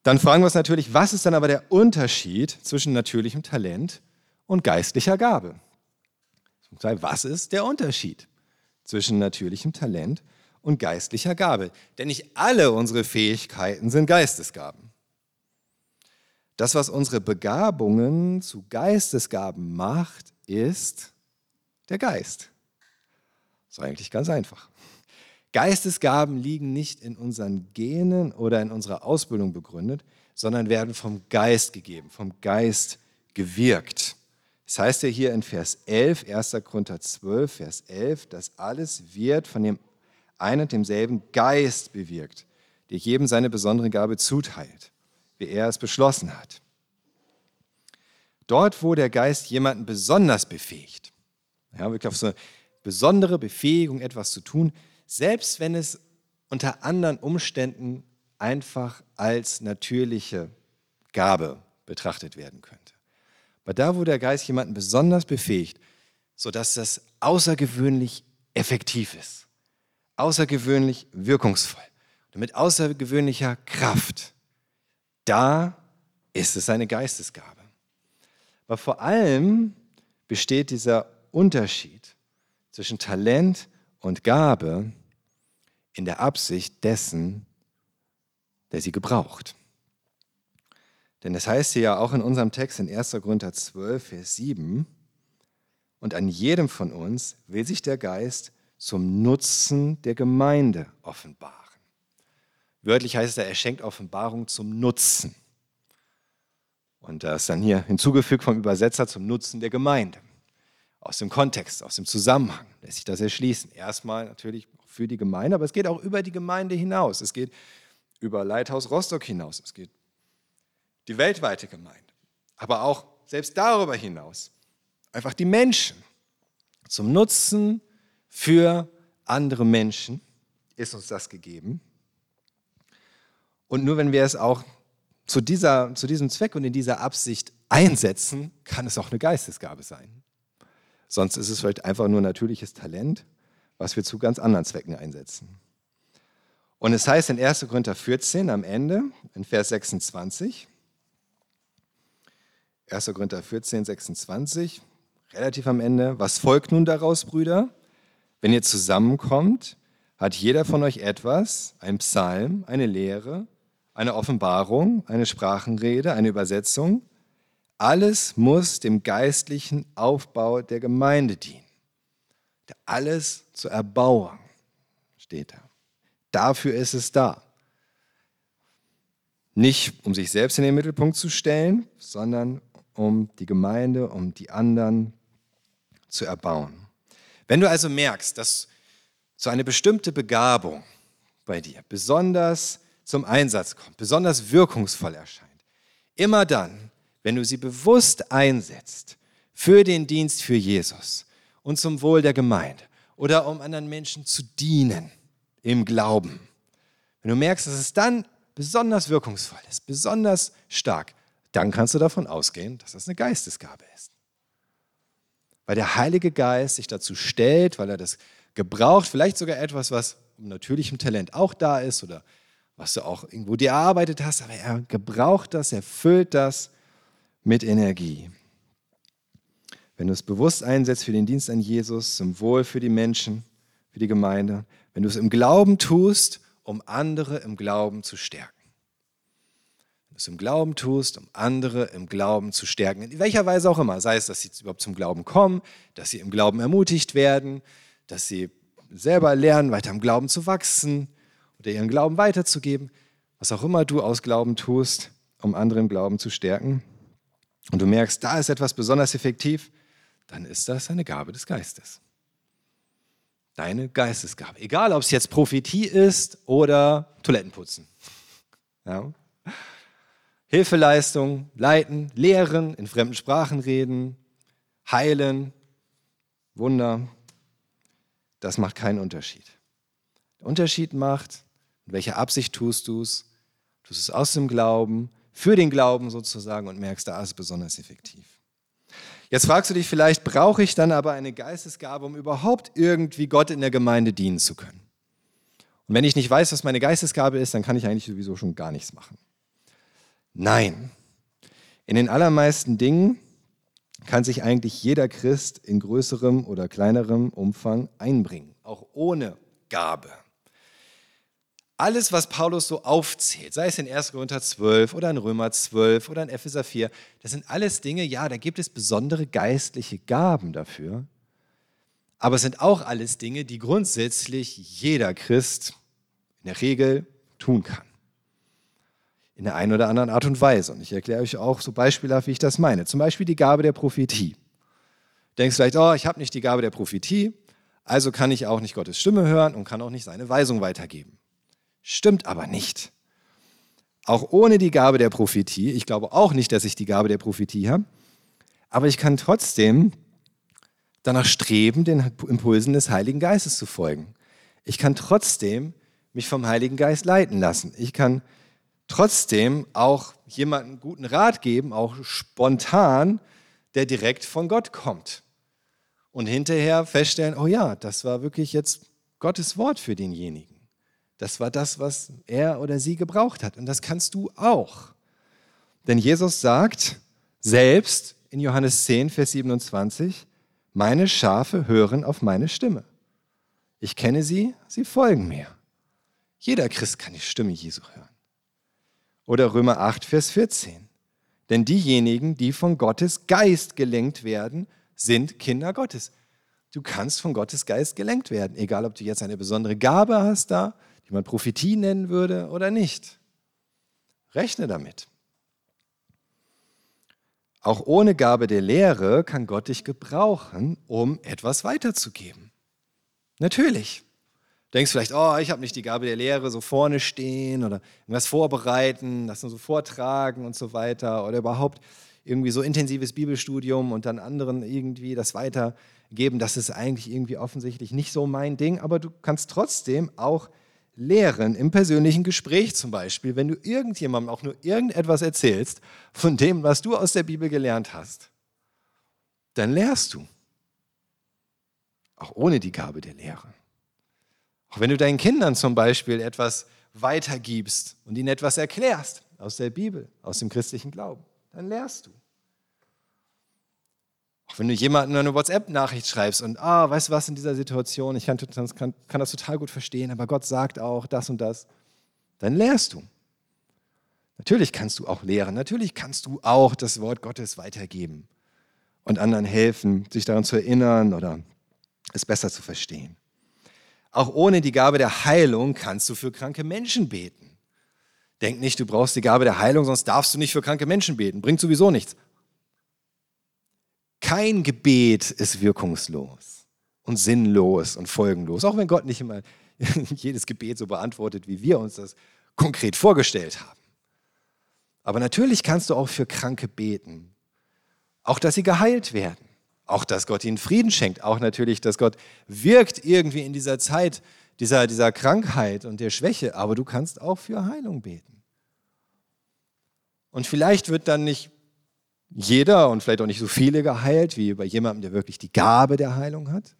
Dann fragen wir uns natürlich, was ist dann aber der Unterschied zwischen natürlichem Talent und geistlicher Gabe? Was ist der Unterschied zwischen natürlichem Talent und und geistlicher Gabe. Denn nicht alle unsere Fähigkeiten sind Geistesgaben. Das, was unsere Begabungen zu Geistesgaben macht, ist der Geist. Das ist eigentlich ganz einfach. Geistesgaben liegen nicht in unseren Genen oder in unserer Ausbildung begründet, sondern werden vom Geist gegeben, vom Geist gewirkt. Das heißt ja hier in Vers 11, 1. Korinther 12, Vers 11, das alles wird von dem ein und demselben Geist bewirkt, der jedem seine besondere Gabe zuteilt, wie er es beschlossen hat. Dort, wo der Geist jemanden besonders befähigt, ja, wirklich auf so eine besondere Befähigung, etwas zu tun, selbst wenn es unter anderen Umständen einfach als natürliche Gabe betrachtet werden könnte. Aber da, wo der Geist jemanden besonders befähigt, sodass das außergewöhnlich effektiv ist, außergewöhnlich wirkungsvoll und mit außergewöhnlicher Kraft. Da ist es eine Geistesgabe. Aber vor allem besteht dieser Unterschied zwischen Talent und Gabe in der Absicht dessen, der sie gebraucht. Denn es heißt hier ja auch in unserem Text in 1. Korinther 12, Vers 7, und an jedem von uns will sich der Geist zum Nutzen der Gemeinde offenbaren. Wörtlich heißt es, er schenkt Offenbarung zum Nutzen. Und das ist dann hier hinzugefügt vom Übersetzer zum Nutzen der Gemeinde. Aus dem Kontext, aus dem Zusammenhang lässt sich das erschließen. Erstmal natürlich für die Gemeinde, aber es geht auch über die Gemeinde hinaus. Es geht über Leithaus Rostock hinaus. Es geht die weltweite Gemeinde. Aber auch selbst darüber hinaus. Einfach die Menschen zum Nutzen für andere Menschen ist uns das gegeben. Und nur wenn wir es auch zu, dieser, zu diesem Zweck und in dieser Absicht einsetzen, kann es auch eine Geistesgabe sein. Sonst ist es vielleicht einfach nur natürliches Talent, was wir zu ganz anderen Zwecken einsetzen. Und es heißt in 1. Korinther 14 am Ende, in Vers 26, 1. Korinther 14, 26, relativ am Ende, was folgt nun daraus, Brüder? Wenn ihr zusammenkommt, hat jeder von euch etwas, ein Psalm, eine Lehre, eine Offenbarung, eine Sprachenrede, eine Übersetzung. Alles muss dem geistlichen Aufbau der Gemeinde dienen. Alles zur Erbauung steht da. Dafür ist es da. Nicht um sich selbst in den Mittelpunkt zu stellen, sondern um die Gemeinde, um die anderen zu erbauen. Wenn du also merkst, dass so eine bestimmte Begabung bei dir besonders zum Einsatz kommt, besonders wirkungsvoll erscheint, immer dann, wenn du sie bewusst einsetzt für den Dienst für Jesus und zum Wohl der Gemeinde oder um anderen Menschen zu dienen im Glauben, wenn du merkst, dass es dann besonders wirkungsvoll ist, besonders stark, dann kannst du davon ausgehen, dass das eine Geistesgabe ist weil der Heilige Geist sich dazu stellt, weil er das gebraucht, vielleicht sogar etwas, was im natürlichem Talent auch da ist oder was du auch irgendwo dir erarbeitet hast, aber er gebraucht das, er füllt das mit Energie. Wenn du es bewusst einsetzt für den Dienst an Jesus, zum Wohl für die Menschen, für die Gemeinde, wenn du es im Glauben tust, um andere im Glauben zu stärken. Es im Glauben tust, um andere im Glauben zu stärken, in welcher Weise auch immer, sei es, dass sie überhaupt zum Glauben kommen, dass sie im Glauben ermutigt werden, dass sie selber lernen, weiter im Glauben zu wachsen oder ihren Glauben weiterzugeben, was auch immer du aus Glauben tust, um andere im Glauben zu stärken. Und du merkst, da ist etwas besonders effektiv, dann ist das eine Gabe des Geistes. Deine Geistesgabe. Egal, ob es jetzt Prophetie ist oder Toilettenputzen. Ja. Hilfeleistung, leiten, lehren, in fremden Sprachen reden, heilen, Wunder. Das macht keinen Unterschied. Der Unterschied macht, in welcher Absicht tust du es? Tust es aus dem Glauben, für den Glauben sozusagen und merkst, da ist es besonders effektiv. Jetzt fragst du dich vielleicht, brauche ich dann aber eine Geistesgabe, um überhaupt irgendwie Gott in der Gemeinde dienen zu können? Und wenn ich nicht weiß, was meine Geistesgabe ist, dann kann ich eigentlich sowieso schon gar nichts machen. Nein. In den allermeisten Dingen kann sich eigentlich jeder Christ in größerem oder kleinerem Umfang einbringen, auch ohne Gabe alles, was Paulus so aufzählt, sei es in 1. Korinther 12 oder in Römer 12 oder in Epheser 4, das sind alles Dinge, ja, da gibt es besondere geistliche Gaben dafür. Aber es sind auch alles Dinge, die grundsätzlich jeder Christ in der Regel tun kann. In der einen oder anderen Art und Weise. Und ich erkläre euch auch so beispielhaft, wie ich das meine. Zum Beispiel die Gabe der Prophetie. Du denkst vielleicht, oh, ich habe nicht die Gabe der Prophetie, also kann ich auch nicht Gottes Stimme hören und kann auch nicht seine Weisung weitergeben. Stimmt aber nicht. Auch ohne die Gabe der Prophetie, ich glaube auch nicht, dass ich die Gabe der Prophetie habe, aber ich kann trotzdem danach streben, den Impulsen des Heiligen Geistes zu folgen. Ich kann trotzdem mich vom Heiligen Geist leiten lassen. Ich kann trotzdem auch jemanden guten Rat geben, auch spontan, der direkt von Gott kommt. Und hinterher feststellen, oh ja, das war wirklich jetzt Gottes Wort für denjenigen. Das war das, was er oder sie gebraucht hat. Und das kannst du auch. Denn Jesus sagt selbst in Johannes 10, Vers 27, meine Schafe hören auf meine Stimme. Ich kenne sie, sie folgen mir. Jeder Christ kann die Stimme Jesu hören. Oder Römer 8, Vers 14. Denn diejenigen, die von Gottes Geist gelenkt werden, sind Kinder Gottes. Du kannst von Gottes Geist gelenkt werden, egal ob du jetzt eine besondere Gabe hast da die man Prophetie nennen würde oder nicht. Rechne damit. Auch ohne Gabe der Lehre kann Gott dich gebrauchen, um etwas weiterzugeben. Natürlich. Denkst vielleicht, oh, ich habe nicht die Gabe der Lehre, so vorne stehen oder irgendwas vorbereiten, das nur so vortragen und so weiter oder überhaupt irgendwie so intensives Bibelstudium und dann anderen irgendwie das weitergeben. Das ist eigentlich irgendwie offensichtlich nicht so mein Ding, aber du kannst trotzdem auch lehren, im persönlichen Gespräch zum Beispiel, wenn du irgendjemandem auch nur irgendetwas erzählst von dem, was du aus der Bibel gelernt hast, dann lehrst du. Auch ohne die Gabe der Lehre. Auch wenn du deinen Kindern zum Beispiel etwas weitergibst und ihnen etwas erklärst aus der Bibel, aus dem christlichen Glauben, dann lehrst du. Auch wenn du jemandem eine WhatsApp-Nachricht schreibst und, ah, weißt du was, in dieser Situation, ich kann, kann, kann das total gut verstehen, aber Gott sagt auch das und das, dann lehrst du. Natürlich kannst du auch lehren, natürlich kannst du auch das Wort Gottes weitergeben und anderen helfen, sich daran zu erinnern oder es besser zu verstehen. Auch ohne die Gabe der Heilung kannst du für kranke Menschen beten. Denk nicht, du brauchst die Gabe der Heilung, sonst darfst du nicht für kranke Menschen beten. Bringt sowieso nichts. Kein Gebet ist wirkungslos und sinnlos und folgenlos, auch wenn Gott nicht immer jedes Gebet so beantwortet, wie wir uns das konkret vorgestellt haben. Aber natürlich kannst du auch für Kranke beten, auch dass sie geheilt werden, auch dass Gott ihnen Frieden schenkt, auch natürlich, dass Gott wirkt irgendwie in dieser Zeit dieser, dieser Krankheit und der Schwäche, aber du kannst auch für Heilung beten. Und vielleicht wird dann nicht jeder und vielleicht auch nicht so viele geheilt wie bei jemandem, der wirklich die Gabe der Heilung hat.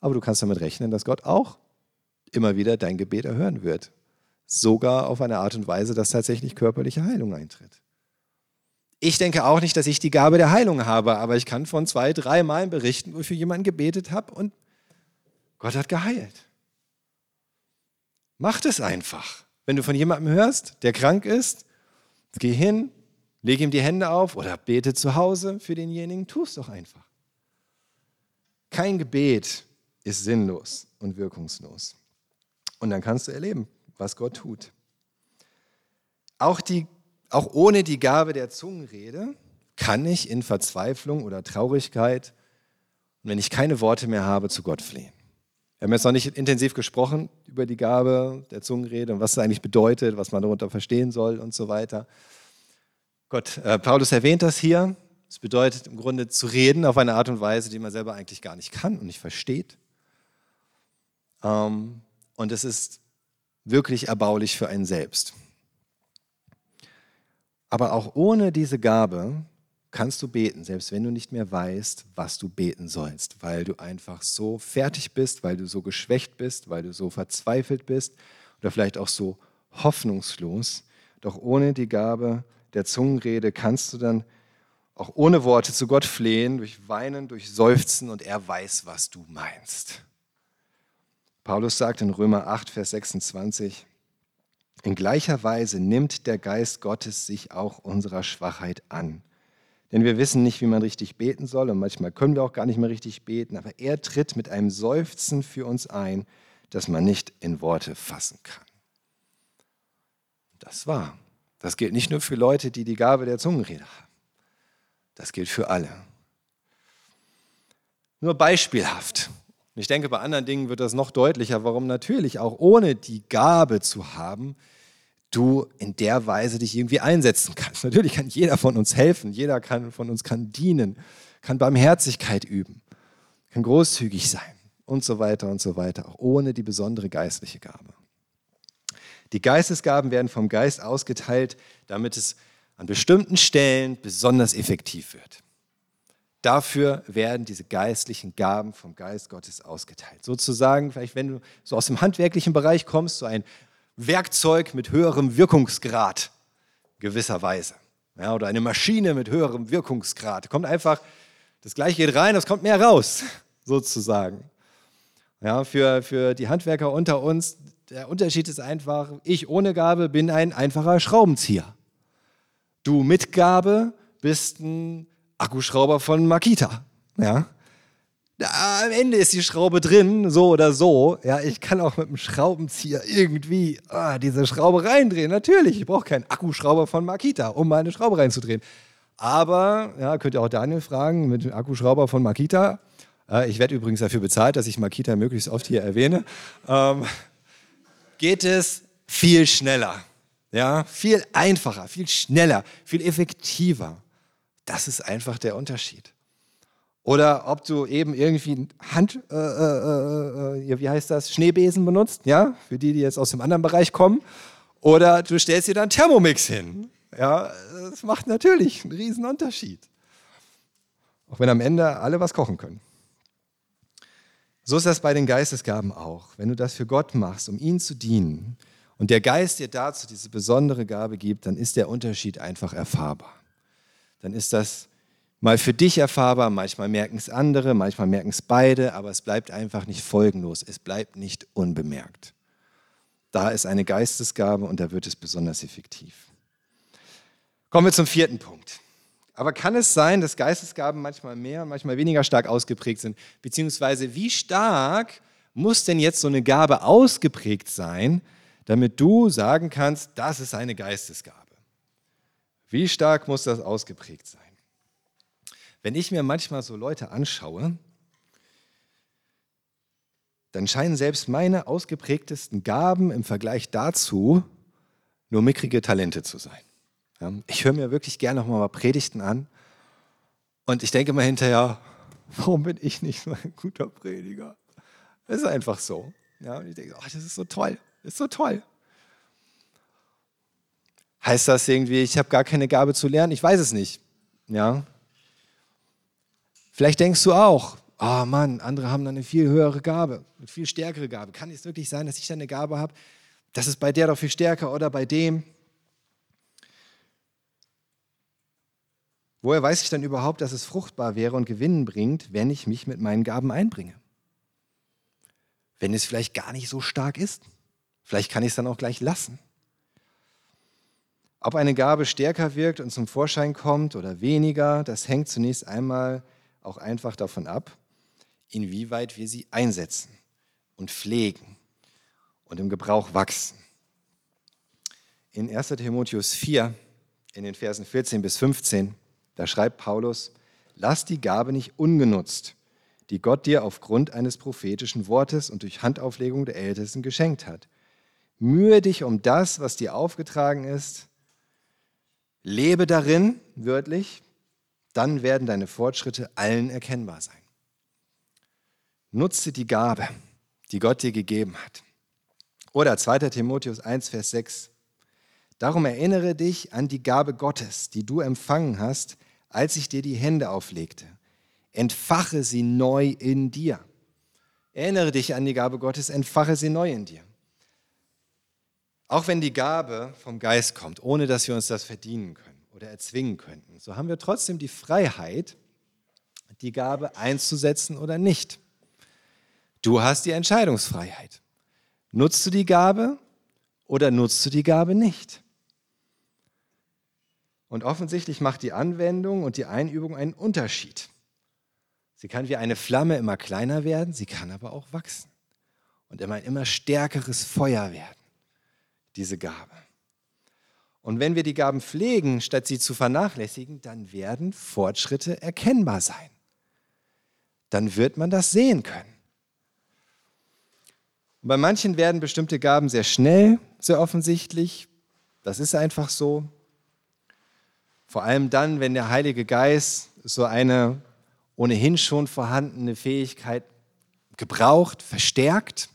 aber du kannst damit rechnen, dass Gott auch immer wieder dein Gebet erhören wird. Sogar auf eine Art und Weise, dass tatsächlich körperliche Heilung eintritt. Ich denke auch nicht, dass ich die Gabe der Heilung habe, aber ich kann von zwei, drei Malen berichten, wo ich für jemanden gebetet habe und Gott hat geheilt. Macht es einfach. Wenn du von jemandem hörst, der krank ist, geh hin, leg ihm die Hände auf oder bete zu Hause für denjenigen, tu es doch einfach. Kein Gebet ist sinnlos und wirkungslos. Und dann kannst du erleben, was Gott tut. Auch, die, auch ohne die Gabe der Zungenrede kann ich in Verzweiflung oder Traurigkeit, wenn ich keine Worte mehr habe, zu Gott flehen. Wir haben jetzt noch nicht intensiv gesprochen über die Gabe der Zungenrede und was es eigentlich bedeutet, was man darunter verstehen soll und so weiter. Gott, äh, Paulus erwähnt das hier. Es bedeutet im Grunde zu reden auf eine Art und Weise, die man selber eigentlich gar nicht kann und nicht versteht. Ähm, und es ist wirklich erbaulich für einen selbst. Aber auch ohne diese Gabe kannst du beten, selbst wenn du nicht mehr weißt, was du beten sollst, weil du einfach so fertig bist, weil du so geschwächt bist, weil du so verzweifelt bist oder vielleicht auch so hoffnungslos. Doch ohne die Gabe der Zungenrede kannst du dann auch ohne Worte zu Gott flehen, durch Weinen, durch Seufzen und er weiß, was du meinst. Paulus sagt in Römer 8, Vers 26, in gleicher Weise nimmt der Geist Gottes sich auch unserer Schwachheit an. Denn wir wissen nicht, wie man richtig beten soll und manchmal können wir auch gar nicht mehr richtig beten, aber er tritt mit einem Seufzen für uns ein, das man nicht in Worte fassen kann. Das war. Das gilt nicht nur für Leute, die die Gabe der Zungenrede haben. Das gilt für alle. Nur beispielhaft. Ich denke, bei anderen Dingen wird das noch deutlicher, warum natürlich auch ohne die Gabe zu haben, du in der Weise dich irgendwie einsetzen kannst. Natürlich kann jeder von uns helfen, jeder kann, von uns kann dienen, kann Barmherzigkeit üben, kann großzügig sein und so weiter und so weiter, auch ohne die besondere geistliche Gabe. Die Geistesgaben werden vom Geist ausgeteilt, damit es an bestimmten Stellen besonders effektiv wird. Dafür werden diese geistlichen Gaben vom Geist Gottes ausgeteilt. Sozusagen, vielleicht wenn du so aus dem handwerklichen Bereich kommst, so ein Werkzeug mit höherem Wirkungsgrad gewisserweise. Ja, oder eine Maschine mit höherem Wirkungsgrad. Kommt einfach, das gleiche geht rein, es kommt mehr raus, sozusagen. Ja, für, für die Handwerker unter uns, der Unterschied ist einfach, ich ohne Gabe bin ein einfacher Schraubenzieher. Du mit Gabe bist ein Akkuschrauber von Makita. Ja? am Ende ist die Schraube drin, so oder so. Ja, ich kann auch mit dem Schraubenzieher irgendwie ah, diese Schraube reindrehen. Natürlich, ich brauche keinen Akkuschrauber von Makita, um meine Schraube reinzudrehen. Aber, ja, könnt ihr auch Daniel fragen, mit dem Akkuschrauber von Makita. Äh, ich werde übrigens dafür bezahlt, dass ich Makita möglichst oft hier erwähne. Ähm, geht es viel schneller. Ja, viel einfacher, viel schneller, viel effektiver. Das ist einfach der Unterschied. Oder ob du eben irgendwie Hand, äh, äh, äh, wie heißt das, Schneebesen benutzt, ja, für die, die jetzt aus dem anderen Bereich kommen. Oder du stellst dir dann Thermomix hin. Ja, das macht natürlich einen riesen Unterschied. Auch wenn am Ende alle was kochen können. So ist das bei den Geistesgaben auch. Wenn du das für Gott machst, um ihn zu dienen, und der Geist dir dazu diese besondere Gabe gibt, dann ist der Unterschied einfach erfahrbar. Dann ist das mal für dich erfahrbar, manchmal merken es andere, manchmal merken es beide, aber es bleibt einfach nicht folgenlos, es bleibt nicht unbemerkt. Da ist eine Geistesgabe und da wird es besonders effektiv. Kommen wir zum vierten Punkt. Aber kann es sein, dass Geistesgaben manchmal mehr, manchmal weniger stark ausgeprägt sind? Beziehungsweise wie stark muss denn jetzt so eine Gabe ausgeprägt sein, damit du sagen kannst, das ist eine Geistesgabe? Wie stark muss das ausgeprägt sein? Wenn ich mir manchmal so Leute anschaue, dann scheinen selbst meine ausgeprägtesten Gaben im Vergleich dazu nur mickrige Talente zu sein. Ich höre mir wirklich gerne noch mal Predigten an und ich denke mal hinterher, warum bin ich nicht so ein guter Prediger? Das ist einfach so. Und ich denke, oh, das ist so toll, das ist so toll. Heißt das irgendwie, ich habe gar keine Gabe zu lernen? Ich weiß es nicht. Ja, Vielleicht denkst du auch, oh Mann, andere haben dann eine viel höhere Gabe, eine viel stärkere Gabe. Kann es wirklich sein, dass ich dann eine Gabe habe? Das ist bei der doch viel stärker oder bei dem? Woher weiß ich dann überhaupt, dass es fruchtbar wäre und Gewinn bringt, wenn ich mich mit meinen Gaben einbringe? Wenn es vielleicht gar nicht so stark ist? Vielleicht kann ich es dann auch gleich lassen. Ob eine Gabe stärker wirkt und zum Vorschein kommt oder weniger, das hängt zunächst einmal auch einfach davon ab, inwieweit wir sie einsetzen und pflegen und im Gebrauch wachsen. In 1 Timotheus 4, in den Versen 14 bis 15, da schreibt Paulus, lass die Gabe nicht ungenutzt, die Gott dir aufgrund eines prophetischen Wortes und durch Handauflegung der Ältesten geschenkt hat. Mühe dich um das, was dir aufgetragen ist. Lebe darin, wörtlich, dann werden deine Fortschritte allen erkennbar sein. Nutze die Gabe, die Gott dir gegeben hat. Oder 2. Timotheus 1, Vers 6. Darum erinnere dich an die Gabe Gottes, die du empfangen hast, als ich dir die Hände auflegte. Entfache sie neu in dir. Erinnere dich an die Gabe Gottes, entfache sie neu in dir. Auch wenn die Gabe vom Geist kommt, ohne dass wir uns das verdienen können oder erzwingen könnten, so haben wir trotzdem die Freiheit, die Gabe einzusetzen oder nicht. Du hast die Entscheidungsfreiheit. Nutzt du die Gabe oder nutzt du die Gabe nicht? Und offensichtlich macht die Anwendung und die Einübung einen Unterschied. Sie kann wie eine Flamme immer kleiner werden, sie kann aber auch wachsen und immer ein immer stärkeres Feuer werden, diese Gabe. Und wenn wir die Gaben pflegen, statt sie zu vernachlässigen, dann werden Fortschritte erkennbar sein. Dann wird man das sehen können. Und bei manchen werden bestimmte Gaben sehr schnell, sehr offensichtlich. Das ist einfach so. Vor allem dann, wenn der Heilige Geist so eine ohnehin schon vorhandene Fähigkeit gebraucht, verstärkt,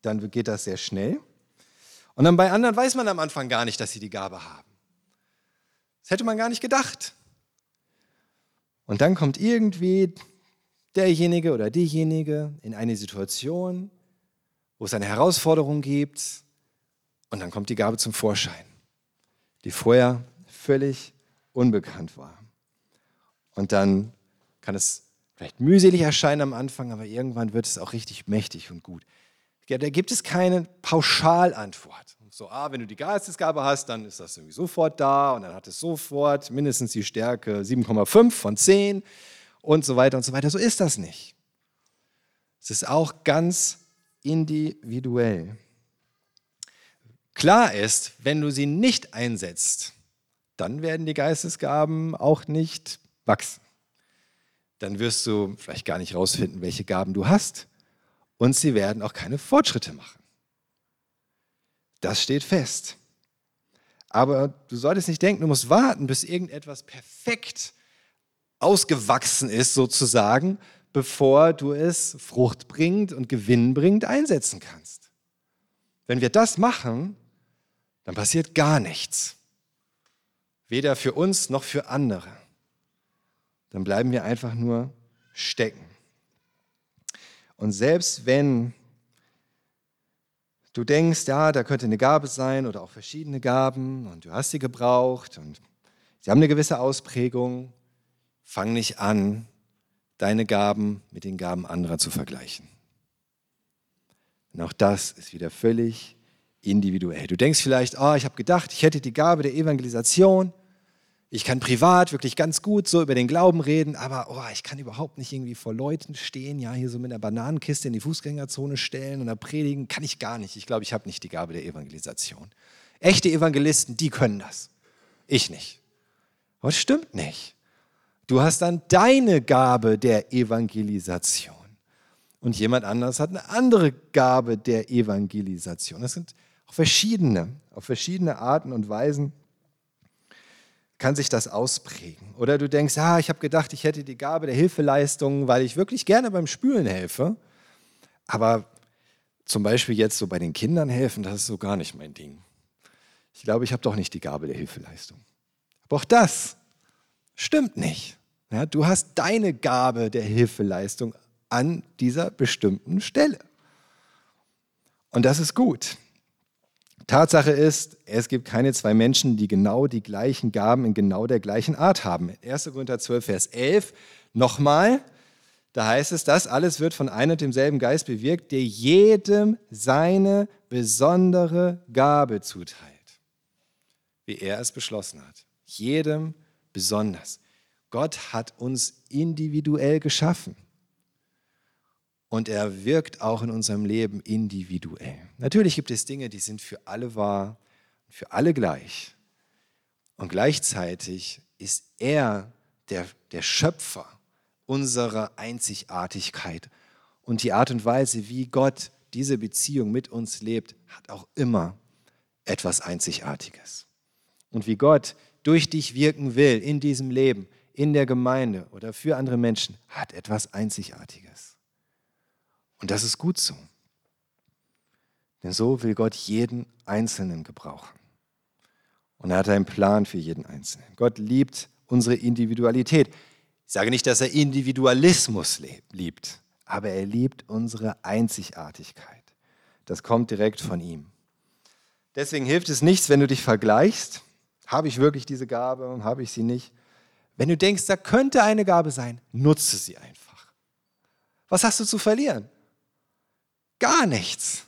dann geht das sehr schnell. Und dann bei anderen weiß man am Anfang gar nicht, dass sie die Gabe haben. Das hätte man gar nicht gedacht. Und dann kommt irgendwie derjenige oder diejenige in eine Situation, wo es eine Herausforderung gibt und dann kommt die Gabe zum Vorschein, die vorher völlig unbekannt war. Und dann kann es vielleicht mühselig erscheinen am Anfang, aber irgendwann wird es auch richtig mächtig und gut. Da gibt es keine Pauschalantwort. So, ah, wenn du die Geistesgabe hast, dann ist das irgendwie sofort da und dann hat es sofort mindestens die Stärke 7,5 von 10 und so weiter und so weiter. So ist das nicht. Es ist auch ganz individuell. Klar ist, wenn du sie nicht einsetzt, dann werden die Geistesgaben auch nicht wachsen. Dann wirst du vielleicht gar nicht rausfinden, welche Gaben du hast und sie werden auch keine Fortschritte machen. Das steht fest. Aber du solltest nicht denken, du musst warten, bis irgendetwas perfekt ausgewachsen ist, sozusagen, bevor du es fruchtbringend und gewinnbringend einsetzen kannst. Wenn wir das machen, dann passiert gar nichts weder für uns noch für andere. Dann bleiben wir einfach nur stecken. Und selbst wenn du denkst, ja, da könnte eine Gabe sein oder auch verschiedene Gaben und du hast sie gebraucht und sie haben eine gewisse Ausprägung, fang nicht an, deine Gaben mit den Gaben anderer zu vergleichen. Und auch das ist wieder völlig individuell. Du denkst vielleicht, oh, ich habe gedacht, ich hätte die Gabe der Evangelisation ich kann privat wirklich ganz gut so über den Glauben reden, aber oh, ich kann überhaupt nicht irgendwie vor Leuten stehen, ja, hier so mit einer Bananenkiste in die Fußgängerzone stellen und da predigen, kann ich gar nicht. Ich glaube, ich habe nicht die Gabe der Evangelisation. Echte Evangelisten, die können das. Ich nicht. Aber das stimmt nicht. Du hast dann deine Gabe der Evangelisation. Und jemand anderes hat eine andere Gabe der Evangelisation. Das sind auch verschiedene, auf verschiedene Arten und Weisen kann sich das ausprägen. Oder du denkst, ah, ich habe gedacht, ich hätte die Gabe der Hilfeleistung, weil ich wirklich gerne beim Spülen helfe. Aber zum Beispiel jetzt so bei den Kindern helfen, das ist so gar nicht mein Ding. Ich glaube, ich habe doch nicht die Gabe der Hilfeleistung. Aber auch das stimmt nicht. Ja, du hast deine Gabe der Hilfeleistung an dieser bestimmten Stelle. Und das ist gut. Tatsache ist, es gibt keine zwei Menschen, die genau die gleichen Gaben in genau der gleichen Art haben. 1. Korinther 12, Vers 11, nochmal, da heißt es, das alles wird von einem und demselben Geist bewirkt, der jedem seine besondere Gabe zuteilt, wie er es beschlossen hat. Jedem besonders. Gott hat uns individuell geschaffen. Und er wirkt auch in unserem Leben individuell. Natürlich gibt es Dinge, die sind für alle wahr, für alle gleich. Und gleichzeitig ist er der, der Schöpfer unserer Einzigartigkeit. Und die Art und Weise, wie Gott diese Beziehung mit uns lebt, hat auch immer etwas Einzigartiges. Und wie Gott durch dich wirken will in diesem Leben, in der Gemeinde oder für andere Menschen, hat etwas Einzigartiges. Und das ist gut so. Denn so will Gott jeden Einzelnen gebrauchen. Und er hat einen Plan für jeden Einzelnen. Gott liebt unsere Individualität. Ich sage nicht, dass er Individualismus liebt, aber er liebt unsere Einzigartigkeit. Das kommt direkt von ihm. Deswegen hilft es nichts, wenn du dich vergleichst. Habe ich wirklich diese Gabe und habe ich sie nicht? Wenn du denkst, da könnte eine Gabe sein, nutze sie einfach. Was hast du zu verlieren? Gar nichts.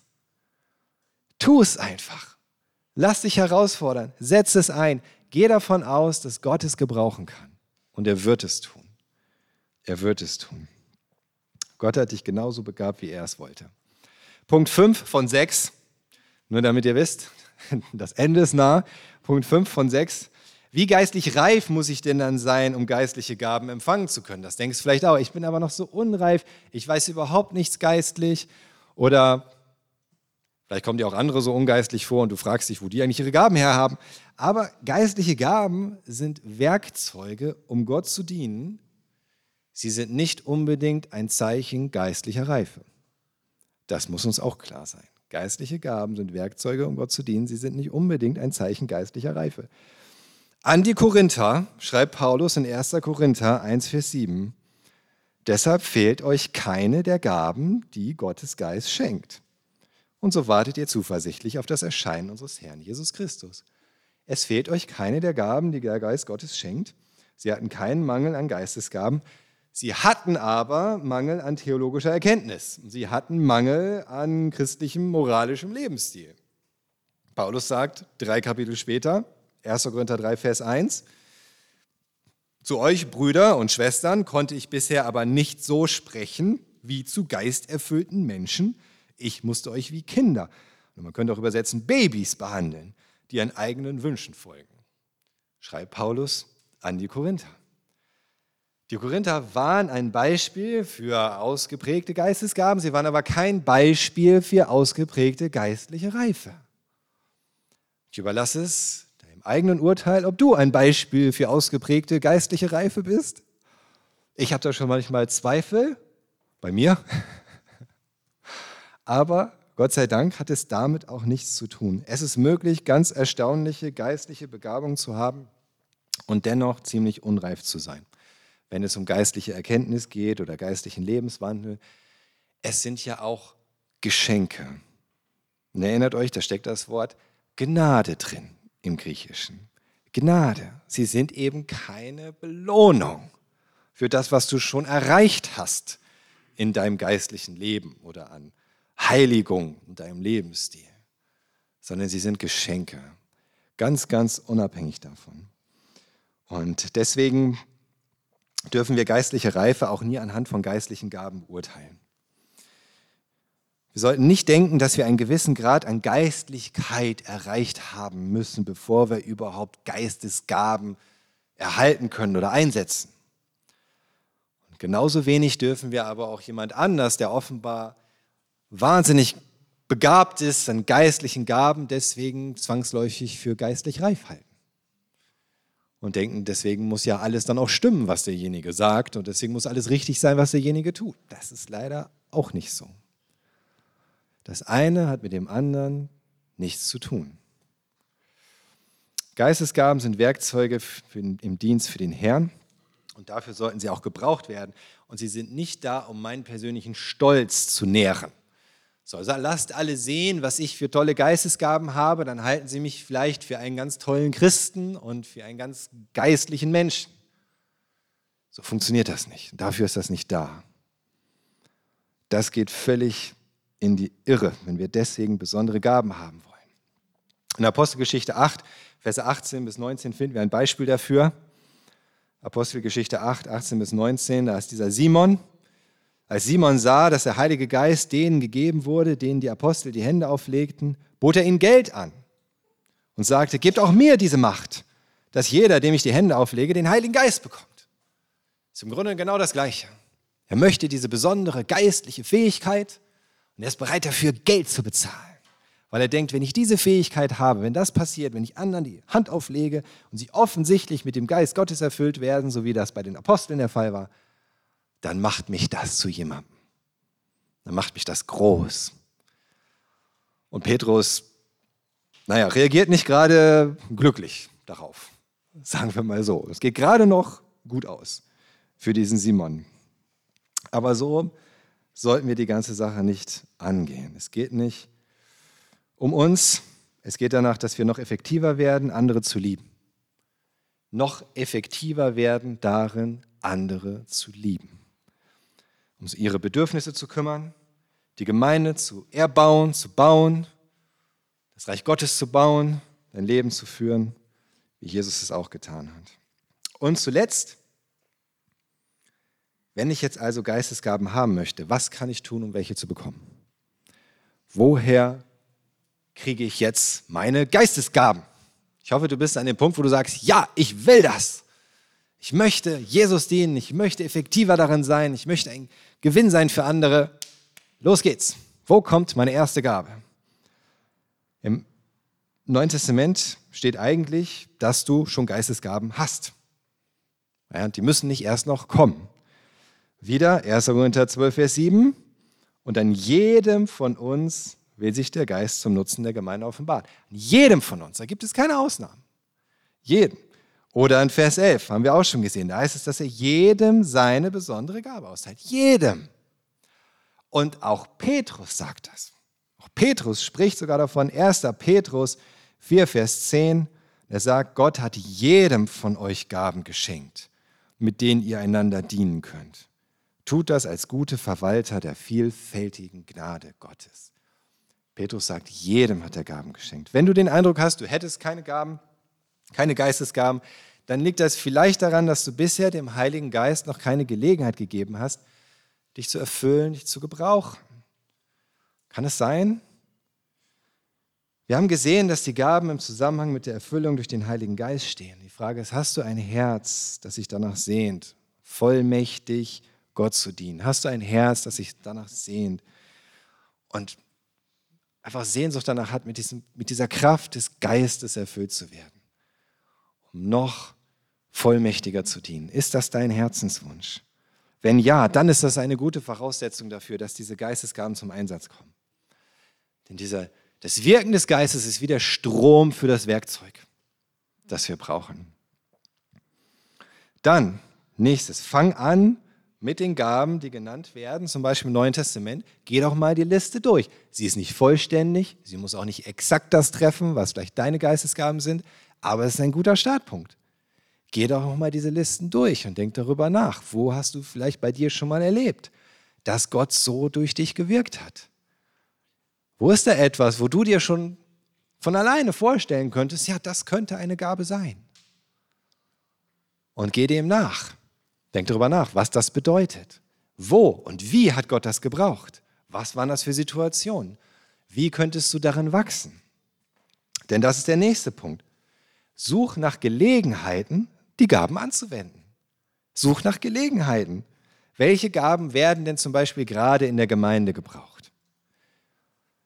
Tu es einfach. Lass dich herausfordern. Setz es ein. Geh davon aus, dass Gott es gebrauchen kann. Und er wird es tun. Er wird es tun. Gott hat dich genauso begabt, wie er es wollte. Punkt 5 von 6. Nur damit ihr wisst, das Ende ist nah. Punkt 5 von 6. Wie geistlich reif muss ich denn dann sein, um geistliche Gaben empfangen zu können? Das denkst du vielleicht auch. Ich bin aber noch so unreif. Ich weiß überhaupt nichts geistlich. Oder vielleicht kommen dir auch andere so ungeistlich vor und du fragst dich, wo die eigentlich ihre Gaben herhaben. Aber geistliche Gaben sind Werkzeuge, um Gott zu dienen. Sie sind nicht unbedingt ein Zeichen geistlicher Reife. Das muss uns auch klar sein. Geistliche Gaben sind Werkzeuge, um Gott zu dienen. Sie sind nicht unbedingt ein Zeichen geistlicher Reife. An die Korinther schreibt Paulus in 1. Korinther 1, Vers 7, Deshalb fehlt euch keine der Gaben, die Gottes Geist schenkt. Und so wartet ihr zuversichtlich auf das Erscheinen unseres Herrn Jesus Christus. Es fehlt euch keine der Gaben, die der Geist Gottes schenkt. Sie hatten keinen Mangel an Geistesgaben. Sie hatten aber Mangel an theologischer Erkenntnis. Sie hatten Mangel an christlichem, moralischem Lebensstil. Paulus sagt drei Kapitel später, 1. Korinther 3, Vers 1, zu euch, Brüder und Schwestern, konnte ich bisher aber nicht so sprechen wie zu geisterfüllten Menschen. Ich musste euch wie Kinder, und man könnte auch übersetzen, Babys behandeln, die ihren eigenen Wünschen folgen. Schreibt Paulus an die Korinther. Die Korinther waren ein Beispiel für ausgeprägte Geistesgaben, sie waren aber kein Beispiel für ausgeprägte geistliche Reife. Ich überlasse es eigenen Urteil, ob du ein Beispiel für ausgeprägte geistliche Reife bist. Ich habe da schon manchmal Zweifel, bei mir. Aber Gott sei Dank hat es damit auch nichts zu tun. Es ist möglich, ganz erstaunliche geistliche Begabungen zu haben und dennoch ziemlich unreif zu sein. Wenn es um geistliche Erkenntnis geht oder geistlichen Lebenswandel, es sind ja auch Geschenke. Und erinnert euch, da steckt das Wort Gnade drin im Griechischen. Gnade. Sie sind eben keine Belohnung für das, was du schon erreicht hast in deinem geistlichen Leben oder an Heiligung in deinem Lebensstil, sondern sie sind Geschenke, ganz, ganz unabhängig davon. Und deswegen dürfen wir geistliche Reife auch nie anhand von geistlichen Gaben beurteilen. Wir sollten nicht denken, dass wir einen gewissen Grad an Geistlichkeit erreicht haben müssen, bevor wir überhaupt Geistesgaben erhalten können oder einsetzen. Und genauso wenig dürfen wir aber auch jemand anders, der offenbar wahnsinnig begabt ist an geistlichen Gaben, deswegen zwangsläufig für geistlich reif halten. Und denken, deswegen muss ja alles dann auch stimmen, was derjenige sagt und deswegen muss alles richtig sein, was derjenige tut. Das ist leider auch nicht so. Das eine hat mit dem anderen nichts zu tun. Geistesgaben sind Werkzeuge den, im Dienst für den Herrn Und dafür sollten sie auch gebraucht werden. Und sie sind nicht da, um meinen persönlichen Stolz zu nähren. So, lasst alle sehen, was ich für tolle Geistesgaben habe, dann halten sie mich vielleicht für einen ganz tollen Christen und für einen ganz geistlichen Menschen. So funktioniert das nicht. Dafür ist das nicht da. Das geht völlig in die Irre, wenn wir deswegen besondere Gaben haben wollen. In Apostelgeschichte 8, Verse 18 bis 19 finden wir ein Beispiel dafür. Apostelgeschichte 8, 18 bis 19, da ist dieser Simon, als Simon sah, dass der Heilige Geist denen gegeben wurde, denen die Apostel die Hände auflegten, bot er ihnen Geld an und sagte, gebt auch mir diese Macht, dass jeder, dem ich die Hände auflege, den Heiligen Geist bekommt. Ist im Grunde genau das Gleiche. Er möchte diese besondere geistliche Fähigkeit und er ist bereit dafür, Geld zu bezahlen. Weil er denkt, wenn ich diese Fähigkeit habe, wenn das passiert, wenn ich anderen die Hand auflege und sie offensichtlich mit dem Geist Gottes erfüllt werden, so wie das bei den Aposteln der Fall war, dann macht mich das zu jemandem. Dann macht mich das groß. Und Petrus, naja, reagiert nicht gerade glücklich darauf. Sagen wir mal so. Es geht gerade noch gut aus für diesen Simon. Aber so sollten wir die ganze Sache nicht angehen. Es geht nicht um uns. Es geht danach, dass wir noch effektiver werden, andere zu lieben. Noch effektiver werden darin, andere zu lieben um ihre Bedürfnisse zu kümmern, die Gemeinde zu erbauen, zu bauen, das Reich Gottes zu bauen, dein Leben zu führen, wie Jesus es auch getan hat. Und zuletzt, wenn ich jetzt also Geistesgaben haben möchte, was kann ich tun, um welche zu bekommen? Woher kriege ich jetzt meine Geistesgaben? Ich hoffe, du bist an dem Punkt, wo du sagst, ja, ich will das. Ich möchte Jesus dienen, ich möchte effektiver darin sein, ich möchte ein Gewinn sein für andere. Los geht's. Wo kommt meine erste Gabe? Im Neuen Testament steht eigentlich, dass du schon Geistesgaben hast. Ja, die müssen nicht erst noch kommen. Wieder 1. Korinther 12, Vers 7. Und an jedem von uns will sich der Geist zum Nutzen der Gemeinde offenbaren. An jedem von uns, da gibt es keine Ausnahmen. Jedem. Oder in Vers 11 haben wir auch schon gesehen, da heißt es, dass er jedem seine besondere Gabe austeilt. Jedem. Und auch Petrus sagt das. Auch Petrus spricht sogar davon, 1. Petrus 4, Vers 10, er sagt, Gott hat jedem von euch Gaben geschenkt, mit denen ihr einander dienen könnt. Tut das als gute Verwalter der vielfältigen Gnade Gottes. Petrus sagt, jedem hat er Gaben geschenkt. Wenn du den Eindruck hast, du hättest keine Gaben, keine Geistesgaben, dann liegt das vielleicht daran, dass du bisher dem Heiligen Geist noch keine Gelegenheit gegeben hast, dich zu erfüllen, dich zu gebrauchen. Kann es sein? Wir haben gesehen, dass die Gaben im Zusammenhang mit der Erfüllung durch den Heiligen Geist stehen. Die Frage ist, hast du ein Herz, das sich danach sehnt, vollmächtig Gott zu dienen? Hast du ein Herz, das sich danach sehnt und einfach Sehnsucht danach hat, mit, diesem, mit dieser Kraft des Geistes erfüllt zu werden? um noch vollmächtiger zu dienen. Ist das dein Herzenswunsch? Wenn ja, dann ist das eine gute Voraussetzung dafür, dass diese Geistesgaben zum Einsatz kommen. Denn dieser, das Wirken des Geistes ist wie der Strom für das Werkzeug, das wir brauchen. Dann, nächstes, fang an mit den Gaben, die genannt werden, zum Beispiel im Neuen Testament. Geh doch mal die Liste durch. Sie ist nicht vollständig, sie muss auch nicht exakt das treffen, was vielleicht deine Geistesgaben sind, aber es ist ein guter Startpunkt. Geh doch auch mal diese Listen durch und denk darüber nach. Wo hast du vielleicht bei dir schon mal erlebt, dass Gott so durch dich gewirkt hat? Wo ist da etwas, wo du dir schon von alleine vorstellen könntest, ja, das könnte eine Gabe sein? Und geh dem nach. Denk darüber nach, was das bedeutet. Wo und wie hat Gott das gebraucht? Was waren das für Situationen? Wie könntest du darin wachsen? Denn das ist der nächste Punkt. Such nach Gelegenheiten, die Gaben anzuwenden. Such nach Gelegenheiten. Welche Gaben werden denn zum Beispiel gerade in der Gemeinde gebraucht?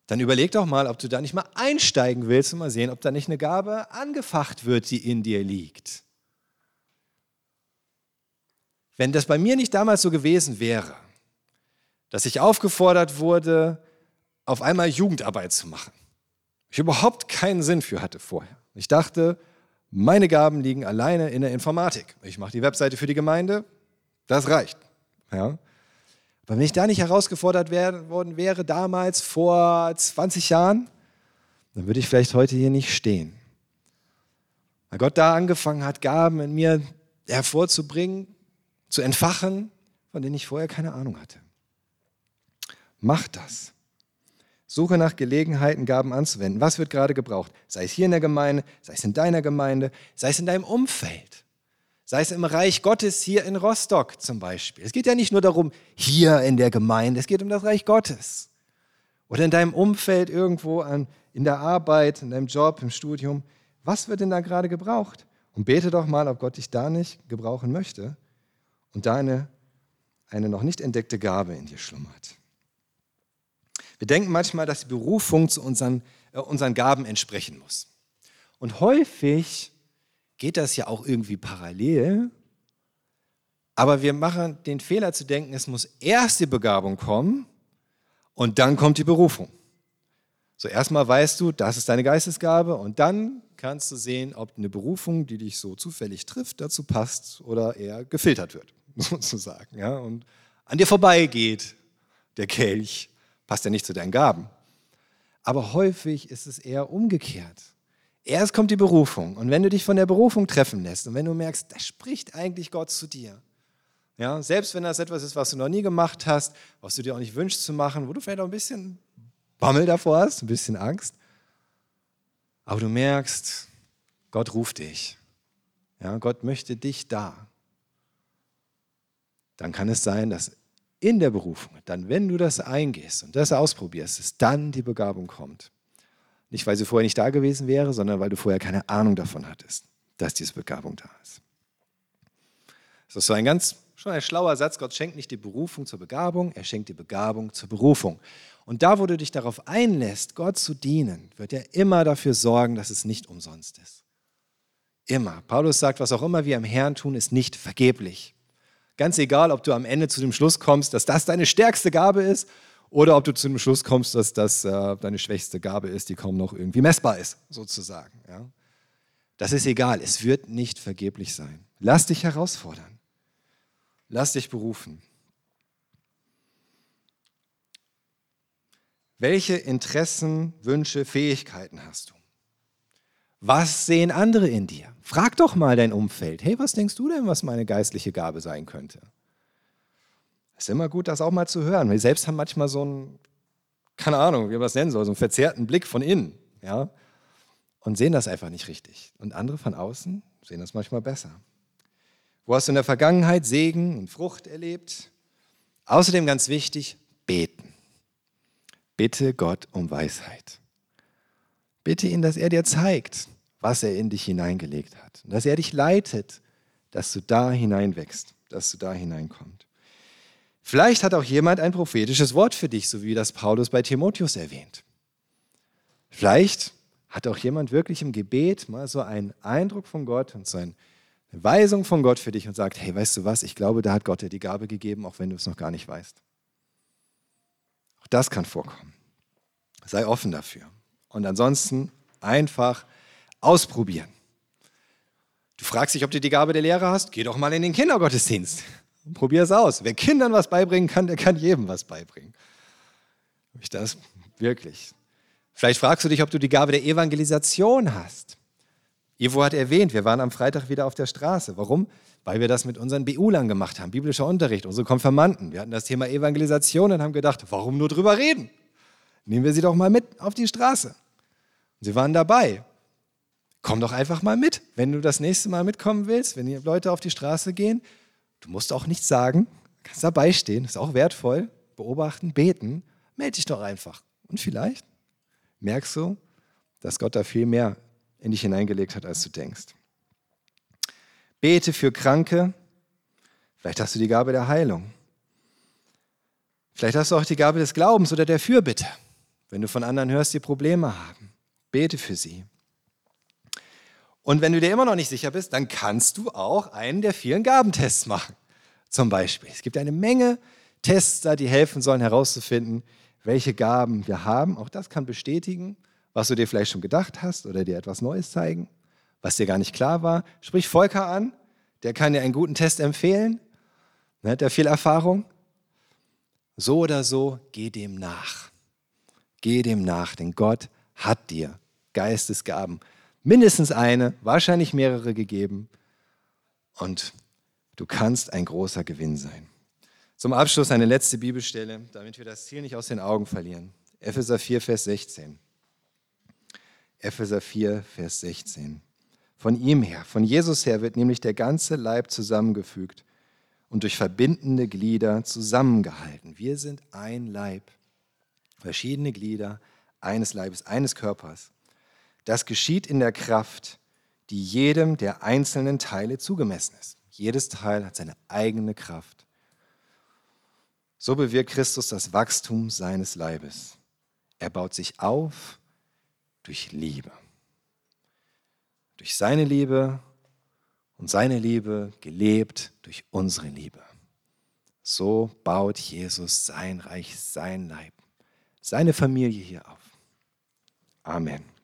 Dann überleg doch mal, ob du da nicht mal einsteigen willst und mal sehen, ob da nicht eine Gabe angefacht wird, die in dir liegt. Wenn das bei mir nicht damals so gewesen wäre, dass ich aufgefordert wurde, auf einmal Jugendarbeit zu machen, ich überhaupt keinen Sinn für hatte vorher. Ich dachte, meine Gaben liegen alleine in der Informatik. Ich mache die Webseite für die Gemeinde, das reicht. Ja? Aber wenn ich da nicht herausgefordert worden wäre, damals vor 20 Jahren, dann würde ich vielleicht heute hier nicht stehen. Weil Gott da angefangen hat, Gaben in mir hervorzubringen, zu entfachen, von denen ich vorher keine Ahnung hatte. Mach das. Suche nach Gelegenheiten, Gaben anzuwenden. Was wird gerade gebraucht? Sei es hier in der Gemeinde, sei es in deiner Gemeinde, sei es in deinem Umfeld. Sei es im Reich Gottes hier in Rostock zum Beispiel. Es geht ja nicht nur darum, hier in der Gemeinde, es geht um das Reich Gottes. Oder in deinem Umfeld irgendwo an, in der Arbeit, in deinem Job, im Studium. Was wird denn da gerade gebraucht? Und bete doch mal, ob Gott dich da nicht gebrauchen möchte und da eine, eine noch nicht entdeckte Gabe in dir schlummert. Wir denken manchmal, dass die Berufung zu unseren, äh, unseren Gaben entsprechen muss. Und häufig geht das ja auch irgendwie parallel. Aber wir machen den Fehler zu denken, es muss erst die Begabung kommen und dann kommt die Berufung. So erstmal weißt du, das ist deine Geistesgabe und dann kannst du sehen, ob eine Berufung, die dich so zufällig trifft, dazu passt oder eher gefiltert wird, sozusagen. Ja? Und an dir vorbeigeht der Kelch passt ja nicht zu deinen Gaben. Aber häufig ist es eher umgekehrt. Erst kommt die Berufung. Und wenn du dich von der Berufung treffen lässt und wenn du merkst, da spricht eigentlich Gott zu dir. Ja, selbst wenn das etwas ist, was du noch nie gemacht hast, was du dir auch nicht wünschst zu machen, wo du vielleicht auch ein bisschen Bammel davor hast, ein bisschen Angst. Aber du merkst, Gott ruft dich. Ja, Gott möchte dich da. Dann kann es sein, dass in der Berufung, dann wenn du das eingehst und das ausprobierst, dass dann die Begabung kommt. Nicht, weil sie vorher nicht da gewesen wäre, sondern weil du vorher keine Ahnung davon hattest, dass diese Begabung da ist. Das ist so ein ganz schon ein schlauer Satz. Gott schenkt nicht die Berufung zur Begabung, er schenkt die Begabung zur Berufung. Und da, wo du dich darauf einlässt, Gott zu dienen, wird er immer dafür sorgen, dass es nicht umsonst ist. Immer. Paulus sagt, was auch immer wir am Herrn tun, ist nicht vergeblich. Ganz egal, ob du am Ende zu dem Schluss kommst, dass das deine stärkste Gabe ist oder ob du zu dem Schluss kommst, dass das äh, deine schwächste Gabe ist, die kaum noch irgendwie messbar ist, sozusagen. Ja? Das ist egal, es wird nicht vergeblich sein. Lass dich herausfordern. Lass dich berufen. Welche Interessen, Wünsche, Fähigkeiten hast du? Was sehen andere in dir? Frag doch mal dein Umfeld. Hey, was denkst du denn, was meine geistliche Gabe sein könnte? Es ist immer gut, das auch mal zu hören. Wir selbst haben manchmal so einen, keine Ahnung, wie man das nennen soll, so einen verzerrten Blick von innen. Ja? Und sehen das einfach nicht richtig. Und andere von außen sehen das manchmal besser. Wo hast du in der Vergangenheit Segen und Frucht erlebt? Außerdem ganz wichtig, beten. Bitte Gott um Weisheit. Bitte ihn, dass er dir zeigt, was er in dich hineingelegt hat. Und dass er dich leitet, dass du da hineinwächst, dass du da hineinkommst. Vielleicht hat auch jemand ein prophetisches Wort für dich, so wie das Paulus bei Timotheus erwähnt. Vielleicht hat auch jemand wirklich im Gebet mal so einen Eindruck von Gott und so eine Weisung von Gott für dich und sagt, hey, weißt du was, ich glaube, da hat Gott dir die Gabe gegeben, auch wenn du es noch gar nicht weißt. Auch das kann vorkommen. Sei offen dafür. Und ansonsten einfach ausprobieren. Du fragst dich, ob du die Gabe der Lehre hast? Geh doch mal in den Kindergottesdienst. Probier es aus. Wer Kindern was beibringen kann, der kann jedem was beibringen. Ich das wirklich. Vielleicht fragst du dich, ob du die Gabe der Evangelisation hast. Ivo hat erwähnt, wir waren am Freitag wieder auf der Straße. Warum? Weil wir das mit unseren BU-Lern gemacht haben, biblischer Unterricht, unsere Konfirmanden. Wir hatten das Thema Evangelisation und haben gedacht, warum nur drüber reden? Nehmen wir sie doch mal mit auf die Straße. Und sie waren dabei. Komm doch einfach mal mit. Wenn du das nächste Mal mitkommen willst, wenn die Leute auf die Straße gehen, du musst auch nichts sagen, kannst dabei stehen, ist auch wertvoll. Beobachten, beten, melde dich doch einfach. Und vielleicht merkst du, dass Gott da viel mehr in dich hineingelegt hat, als du denkst. Bete für Kranke. Vielleicht hast du die Gabe der Heilung. Vielleicht hast du auch die Gabe des Glaubens oder der Fürbitte. Wenn du von anderen hörst, die Probleme haben, bete für sie. Und wenn du dir immer noch nicht sicher bist, dann kannst du auch einen der vielen Gabentests machen. Zum Beispiel. Es gibt eine Menge Tests da, die helfen sollen herauszufinden, welche Gaben wir haben. Auch das kann bestätigen, was du dir vielleicht schon gedacht hast oder dir etwas Neues zeigen. was dir gar nicht klar war. Sprich Volker an, der kann dir einen guten Test empfehlen, ne, hat er viel Erfahrung. So oder so, geh dem nach. Geh dem nach, denn Gott hat dir Geistesgaben, mindestens eine, wahrscheinlich mehrere gegeben. Und du kannst ein großer Gewinn sein. Zum Abschluss eine letzte Bibelstelle, damit wir das Ziel nicht aus den Augen verlieren. Epheser 4, Vers 16. Epheser 4, Vers 16. Von ihm her, von Jesus her wird nämlich der ganze Leib zusammengefügt und durch verbindende Glieder zusammengehalten. Wir sind ein Leib, verschiedene Glieder eines Leibes, eines Körpers. Das geschieht in der Kraft, die jedem der einzelnen Teile zugemessen ist. Jedes Teil hat seine eigene Kraft. So bewirkt Christus das Wachstum seines Leibes. Er baut sich auf durch Liebe durch seine Liebe und seine Liebe gelebt durch unsere Liebe. So baut Jesus sein Reich, sein Leib, seine Familie hier auf. Amen.